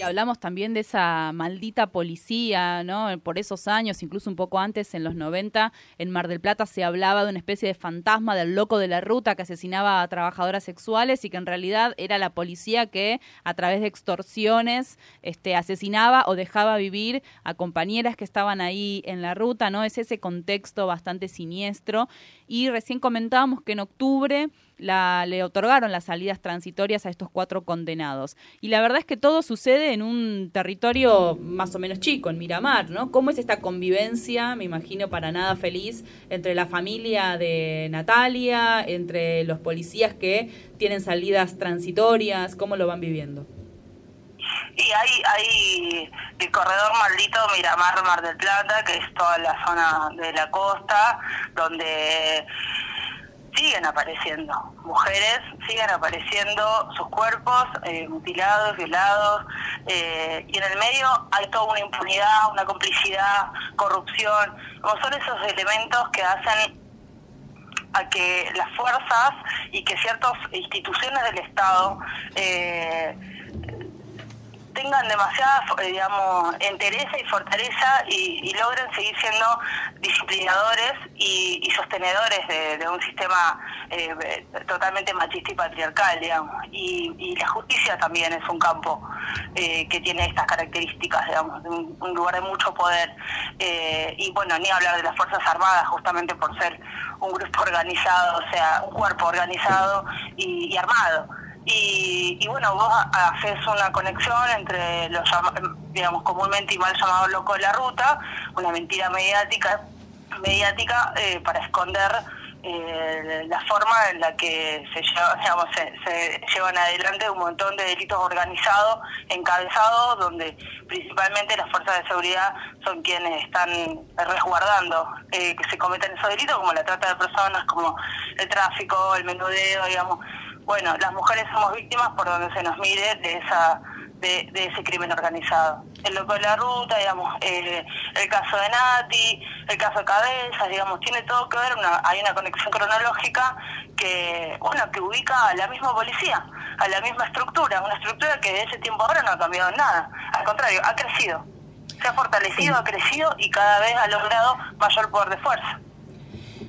Hablamos también de esa maldita policía, ¿no? Por esos años, incluso un poco antes, en los 90, en Mar del Plata se hablaba de una especie de fantasma del loco de la ruta que asesinaba a trabajadoras sexuales y que en realidad era la policía que a través de extorsiones este, asesinaba o dejaba vivir a compañeras que estaban ahí en la ruta, ¿no? Es ese contexto bastante siniestro. Y recién comentábamos que en octubre la, le otorgaron las salidas transitorias a estos cuatro condenados. Y la verdad es que todo sucede en un territorio más o menos chico, en Miramar, ¿no? ¿Cómo es esta convivencia, me imagino, para nada feliz, entre la familia de Natalia, entre los policías que tienen salidas transitorias? ¿Cómo lo van viviendo? Y hay, hay el corredor maldito Miramar, Mar del Plata, que es toda la zona de la costa, donde siguen apareciendo. Mujeres, siguen apareciendo sus cuerpos eh, mutilados, violados, eh, y en el medio hay toda una impunidad, una complicidad, corrupción, como son esos elementos que hacen a que las fuerzas y que ciertas instituciones del Estado eh, tengan demasiada, eh, digamos, entereza y fortaleza y, y logren seguir siendo disciplinadores y, sostenedores de, un sistema eh, totalmente machista y patriarcal, digamos. Y, la justicia también es un campo eh, que tiene estas características, digamos, un, un lugar de mucho poder. Y bueno, ni hablar de las Fuerzas Armadas, justamente por ser un grupo organizado, o sea, un cuerpo organizado y armado. Y, y bueno, vos ha- haces una conexión entre los, digamos, comúnmente y mal llamado loco de la ruta, una mentira mediática, mediática eh, para esconder eh, la forma en la que se, lleva- digamos, se llevan adelante un montón de delitos organizados, encabezados, donde principalmente las fuerzas de seguridad son quienes están resguardando eh, que se cometan esos delitos, como la trata de personas, como el tráfico, el menudeo, digamos. Bueno, las mujeres somos víctimas por donde se nos mire de esa de, de ese crimen organizado. El loco de la ruta, digamos, eh, el caso de Nati, el caso de Cabezas, digamos, tiene todo que ver, una, hay una conexión cronológica que, bueno, que ubica a la misma policía, a la misma estructura, una estructura que de ese tiempo ahora no ha cambiado nada, al contrario, ha crecido, se ha fortalecido, ha crecido y cada vez ha logrado mayor poder de fuerza.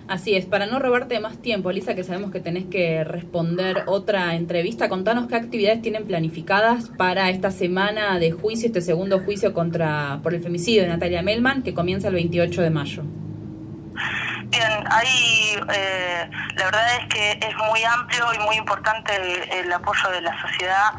Así es, para no robarte más tiempo, Lisa, que sabemos que tenés que responder otra entrevista, contanos qué actividades tienen planificadas para esta semana de juicio, este segundo juicio contra por el femicidio de Natalia Melman, que comienza el 28 de mayo. Bien, ahí eh, la verdad es que es muy amplio y muy importante el apoyo de la sociedad.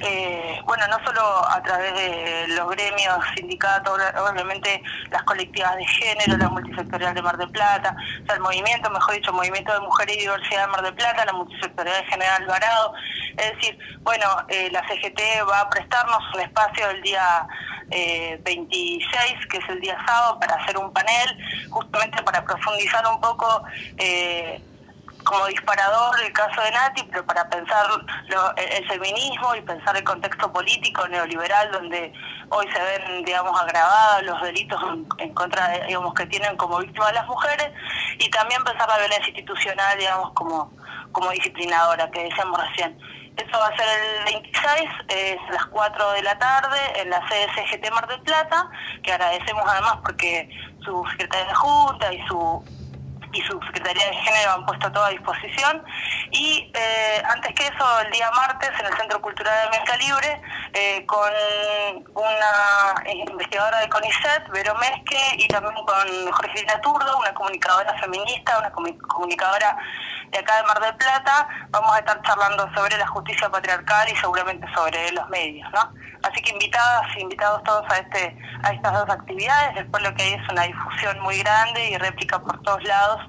Eh, bueno, no solo a través de los gremios, sindicatos, obviamente las colectivas de género, la multisectorial de Mar del Plata, o sea, el movimiento, mejor dicho, movimiento de mujeres y diversidad de Mar del Plata, la multisectorial de General Alvarado. Es decir, bueno, eh, la CGT va a prestarnos un espacio el día eh, 26, que es el día sábado, para hacer un panel, justamente para profundizar un poco eh, como disparador el caso de Nati, pero para pensar lo- el, feminismo y pensar el contexto político neoliberal donde hoy se ven, digamos, agravados los delitos en, contra, de, digamos, que tienen como víctimas las mujeres y también pensar la violencia institucional, digamos, como, como disciplinadora, que decíamos recién. Eso va a ser el 26, es las 4 de la tarde, en la sede CGT Mar del Plata, que agradecemos además porque su secretaria de Junta y su y su Secretaría de Género han puesto todo a disposición. Y eh, antes que eso, el día martes, en el Centro Cultural de América Libre, eh, con una eh, investigadora de CONICET, Vero Mesque, y también con Jorgelina Turdo, una comunicadora feminista, una comu- comunicadora de acá de Mar del Plata, vamos a estar charlando sobre la justicia patriarcal y seguramente sobre los medios, ¿no? Así que invitadas, invitados todos a este, a estas dos actividades. Después lo que hay es una difusión muy grande y réplica por todos lados,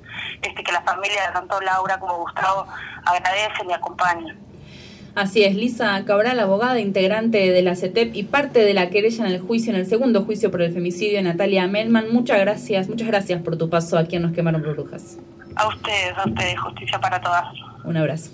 este que la familia de tanto Laura como Gustavo agradecen y acompañan. Así es, Lisa Cabral, abogada, integrante de la CETEP y parte de la querella en el juicio, en el segundo juicio por el femicidio de Natalia Melman. Muchas gracias, muchas gracias por tu paso aquí en Nos Quemaron Brujas. A ustedes, a ustedes, justicia para todas. Un abrazo.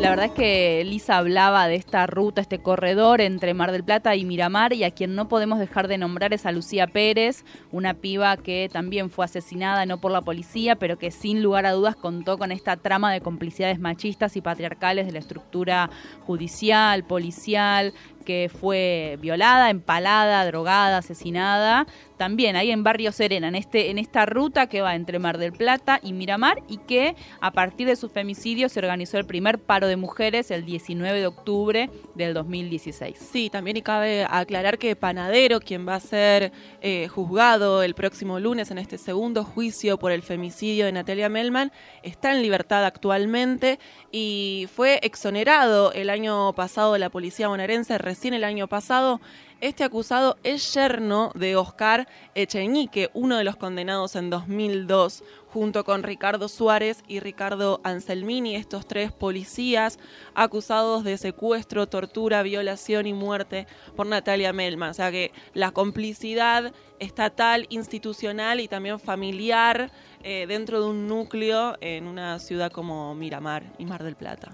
La verdad es que Lisa hablaba de esta ruta, este corredor entre Mar del Plata y Miramar y a quien no podemos dejar de nombrar es a Lucía Pérez, una piba que también fue asesinada no por la policía, pero que sin lugar a dudas contó con esta trama de complicidades machistas y patriarcales de la estructura judicial, policial, que fue violada, empalada, drogada, asesinada, también ahí en Barrio Serena, en, este, en esta ruta que va entre Mar del Plata y Miramar y que a partir de su femicidio se organizó el primer paro de mujeres el 19 de octubre del 2016. Sí, también y cabe aclarar que Panadero, quien va a ser eh, juzgado el próximo lunes en este segundo juicio por el femicidio de Natalia Melman, está en libertad actualmente y fue exonerado el año pasado de la policía bonaerense, recién el año pasado. Este acusado es yerno de Oscar Echeñique, uno de los condenados en 2002, junto con Ricardo Suárez y Ricardo Anselmini, estos tres policías acusados de secuestro, tortura, violación y muerte por Natalia Melman. O sea que la complicidad estatal, institucional y también familiar eh, dentro de un núcleo en una ciudad como Miramar y Mar del Plata.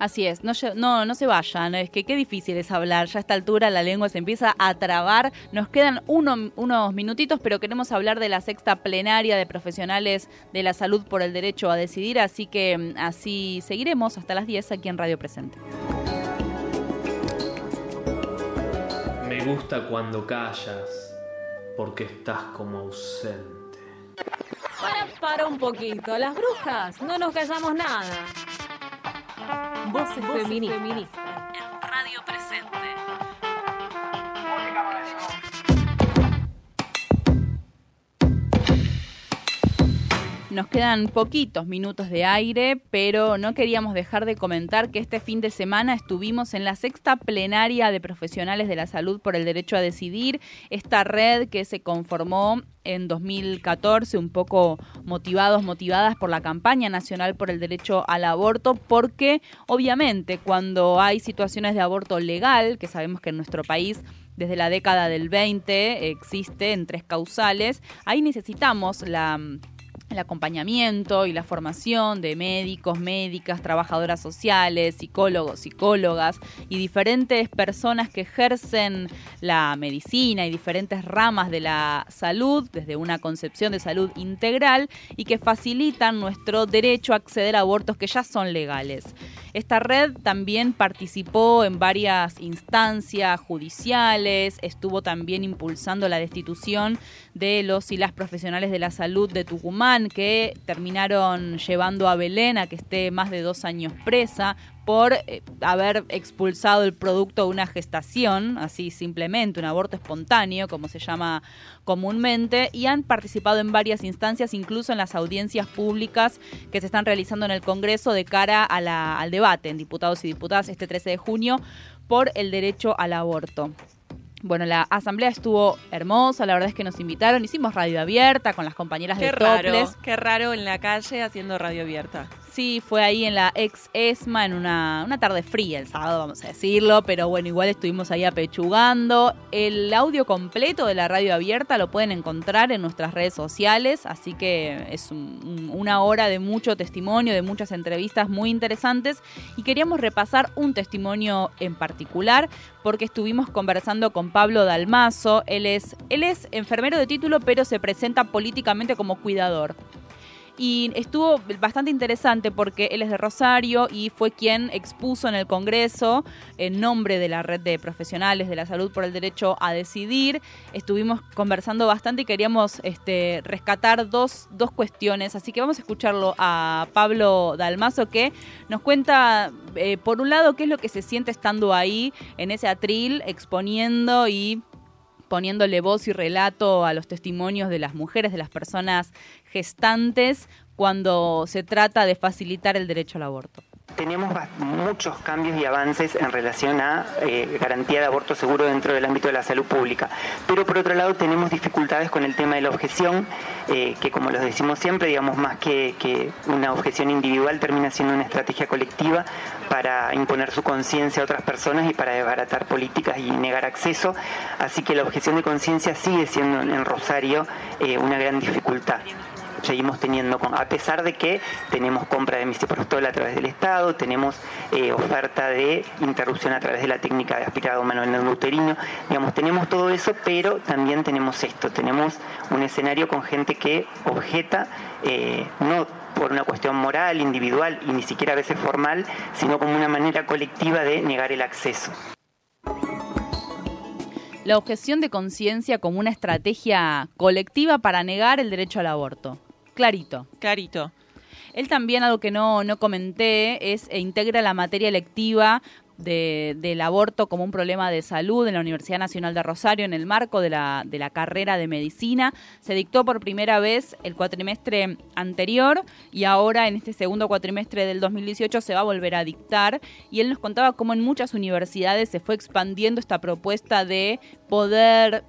Así es, no, no, no se vayan, es que qué difícil es hablar, ya a esta altura la lengua se empieza a trabar, nos quedan uno- unos minutitos, pero queremos hablar de la sexta plenaria de profesionales de la salud por el derecho a decidir, así que mm, así seguiremos hasta las 10 aquí en Radio Presente. Me gusta cuando callas, porque estás como ausente. Para, para un poquito, las brujas, no nos callamos nada. Voces, feministas. En Radio Presente. Nos quedan poquitos minutos de aire, pero no queríamos dejar de comentar que este fin de semana estuvimos en la sexta plenaria de profesionales de la salud por el derecho a decidir, esta red que se conformó en 2014, un poco motivados, motivadas por la campaña nacional por el derecho al aborto, porque obviamente cuando hay situaciones de aborto legal, que sabemos que en nuestro país desde la década del 20 existe en tres causales, ahí necesitamos la el acompañamiento y la formación de médicos, médicas, trabajadoras sociales, psicólogos, psicólogas y diferentes personas que ejercen la medicina y diferentes ramas de la salud desde una concepción de salud integral y que facilitan nuestro derecho a acceder a abortos que ya son legales. Esta red también participó en varias instancias judiciales, estuvo también impulsando la destitución de los y las profesionales de la salud de Tucumán que terminaron llevando a Belén a que esté más de dos años presa por eh, haber expulsado el producto de una gestación, así simplemente, un aborto espontáneo, como se llama comúnmente, y han participado en varias instancias, incluso en las audiencias públicas que se están realizando en el Congreso de cara al debate en diputados y diputadas este 13 de junio por el derecho al aborto. Bueno, la asamblea estuvo hermosa, la verdad es que nos invitaron, hicimos radio abierta con las compañeras Qué de raro, Toples. qué raro en la calle haciendo radio abierta. Sí, fue ahí en la ex ESMA, en una, una tarde fría el sábado, vamos a decirlo, pero bueno, igual estuvimos ahí apechugando. El audio completo de la radio abierta lo pueden encontrar en nuestras redes sociales, así que es un- un- una hora de mucho testimonio, de muchas entrevistas muy interesantes. Y queríamos repasar un testimonio en particular porque estuvimos conversando con Pablo Dalmazo, él es, él es enfermero de título pero se presenta políticamente como cuidador y estuvo bastante interesante porque él es de Rosario y fue quien expuso en el Congreso en nombre de la red de profesionales de la salud por el derecho a decidir. Estuvimos conversando bastante y queríamos este, rescatar dos, dos cuestiones, así que vamos a escucharlo a Pablo Dalmazo que nos cuenta, eh, por un lado, qué es lo que se siente estando ahí en ese atril exponiendo y poniéndole voz y relato a los testimonios de las mujeres, de las personas gestantes, cuando se trata de facilitar el derecho al aborto. Tenemos muchos cambios y avances en relación a eh, garantía de aborto seguro dentro del ámbito de la salud pública. Pero por otro lado tenemos dificultades con el tema de la objeción, eh, que como los decimos siempre, digamos más que, una objeción individual termina siendo una estrategia colectiva para imponer su conciencia a otras personas y para desbaratar políticas y negar acceso. Así que la objeción de conciencia sigue siendo en en Rosario eh, una gran dificultad seguimos teniendo, a pesar de que tenemos compra de misoprostol a través del Estado, tenemos eh, oferta de interrupción a través de la técnica de aspirado manual neurouterino, digamos, tenemos todo eso, pero también tenemos esto, tenemos un escenario con gente que objeta, eh, no por una cuestión moral, individual y ni siquiera a veces formal, sino como una manera colectiva de negar el acceso. La objeción de conciencia como una estrategia colectiva para negar el derecho al aborto. Clarito. Clarito. Él también, algo que no, no comenté, es e integra la materia electiva de- del aborto como un problema de salud en la Universidad Nacional de Rosario en el marco de la, de la carrera de medicina. Se dictó por primera vez el cuatrimestre anterior y ahora en este segundo cuatrimestre del 2018 se va a volver a dictar. Y él nos contaba cómo en muchas universidades se fue expandiendo esta propuesta de poder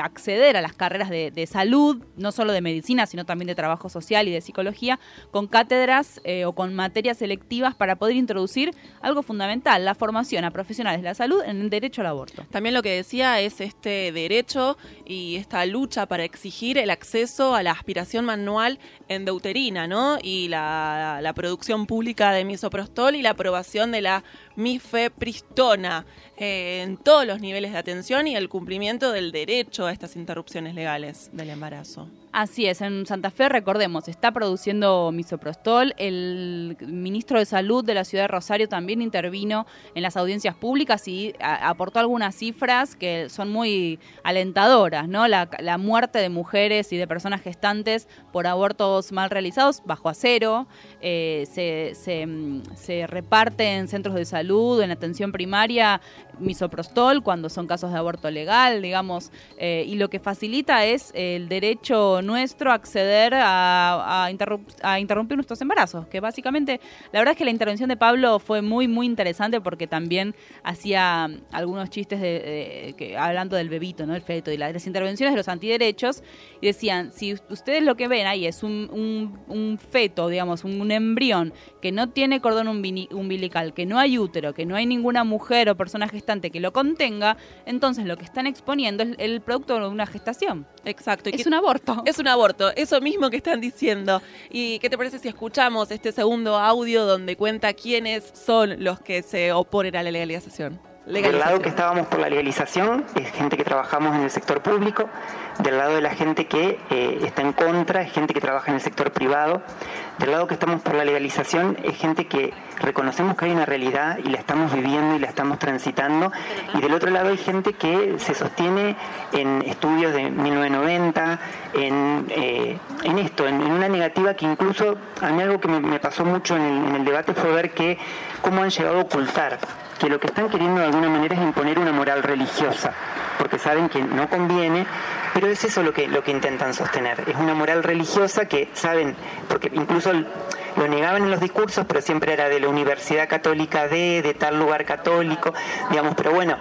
acceder a las carreras de, salud, no solo de medicina, sino también de trabajo social y de psicología, con cátedras eh, o con materias selectivas para poder introducir algo fundamental, la formación a profesionales de la salud en el derecho al aborto. También lo que decía es este derecho y esta lucha para exigir el acceso a la aspiración manual endouterina, ¿no? Y la, la producción pública de misoprostol y la aprobación de la mifepristona eh, en todos los niveles de atención y el cumplimiento del derecho a estas interrupciones legales del embarazo. Así es, en Santa Fe, recordemos, está produciendo misoprostol. El ministro de Salud de la ciudad de Rosario también intervino en las audiencias públicas y aportó algunas cifras que son muy alentadoras, ¿no? La, la muerte de mujeres y de personas gestantes por abortos mal realizados bajo a cero, eh, se, se, mm, se reparte en centros de salud, en atención primaria, misoprostol cuando son casos de aborto legal, digamos, eh, y lo que facilita es el derecho nuestro acceder a, a, interrup- a interrumpir nuestros embarazos, que básicamente, la verdad es que la intervención de Pablo fue muy, muy interesante porque también hacía mm, algunos chistes de, de- que, hablando del bebito, ¿no? El feto y la- las intervenciones de los antiderechos, y decían, si ustedes lo que ven ahí es un, un- un feto, digamos, un, un embrión que no tiene cordón umbilical, que no hay útero, que no hay ninguna mujer o persona gestante que lo contenga, entonces lo que están exponiendo es el producto de una gestación. Exacto. y Es que- un aborto. Es un aborto, eso mismo que están diciendo. ¿Y qué te parece si escuchamos este segundo audio donde cuenta quiénes son los que se oponen a la legalización? Del lado que estábamos por la legalización es gente que trabajamos en el sector público, del lado de la gente que eh, está en contra es gente que trabaja en el sector privado, del lado que estamos por la legalización es gente que reconocemos que hay una realidad y la estamos viviendo y la estamos transitando, y del otro lado hay gente que se sostiene en estudios de 1990, en, eh, en esto, en, una negativa que incluso a mí algo que me, me pasó mucho en el, en el debate fue ver que cómo han llegado a ocultar que lo que están queriendo de alguna manera es imponer una moral religiosa, porque saben que no conviene, pero es eso lo que, lo que intentan sostener, es una moral religiosa que saben, porque incluso lo negaban en los discursos, pero siempre era de la Universidad Católica de, de tal lugar católico, digamos, pero bueno,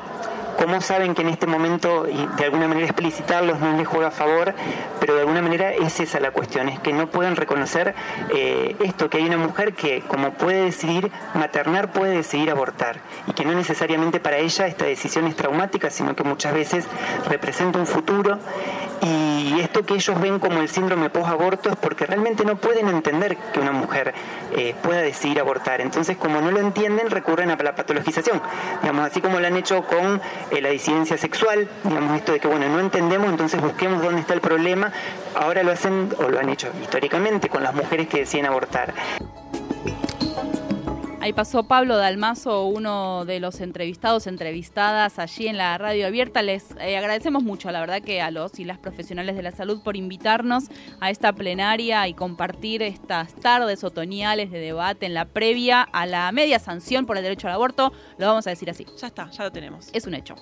¿Cómo saben que en este momento, y de alguna manera explicitarlos no les juega a favor, pero de alguna manera es esa la cuestión, es que no pueden reconocer eh, esto, que hay una mujer que como puede decidir maternar, puede decidir abortar, y que no necesariamente para ella esta decisión es traumática, sino que muchas veces representa un futuro, y esto que ellos ven como el síndrome post-aborto es porque realmente no pueden entender que una mujer eh, pueda decidir abortar. Entonces, como no lo entienden, recurren a la patologización. Digamos, así como lo han hecho con eh, la disidencia sexual, digamos, esto de que, bueno, no entendemos, entonces busquemos dónde está el problema. Ahora lo hacen, o lo han hecho históricamente, con las mujeres que deciden abortar. Ahí pasó Pablo Dalmazo, uno de los entrevistados, entrevistadas allí en la radio abierta. Les eh, agradecemos mucho, la verdad, que a los y las profesionales de la salud por invitarnos a esta plenaria y compartir estas tardes otoñales de debate en la previa a la media sanción por el derecho al aborto. Lo vamos a decir así. Ya está, ya lo tenemos. Es un hecho.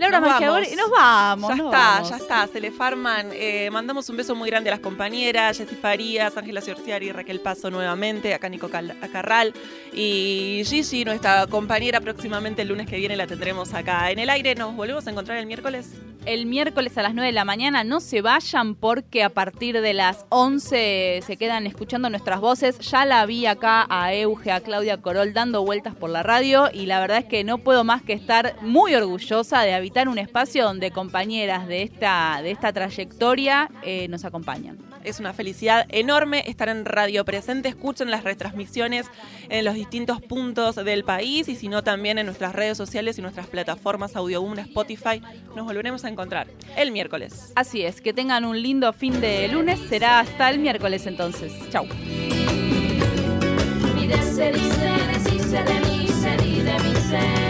Laura Nos vamos. nos vamos. Ya nos está, vamos. ya está, se le farman. Eh, mandamos un beso muy grande a las compañeras, Jessy Farías, Ángela Ciorciari, Raquel Paso nuevamente, acá Nico Cal- Carral y Gigi, nuestra compañera, próximamente el lunes que viene la tendremos acá en el aire. Nos volvemos a encontrar el miércoles. El miércoles a las 9 de la mañana no se vayan porque a partir de las 11 se quedan escuchando nuestras voces. Ya la vi acá a Euge, a Claudia Corol dando vueltas por la radio y la verdad es que no puedo más que estar muy orgullosa de habitar un espacio donde compañeras de esta, de esta trayectoria eh, nos acompañan. Es una felicidad enorme estar en Radio Presente. Escuchen las retransmisiones en los distintos puntos del país y si no también en nuestras redes sociales y nuestras plataformas Audio Boom, Spotify. Nos volveremos a encontrar el miércoles. Así es, que tengan un lindo fin de lunes. Será hasta el miércoles entonces. Chau. Mi de se dice, deshice de mí, se di de mi ser.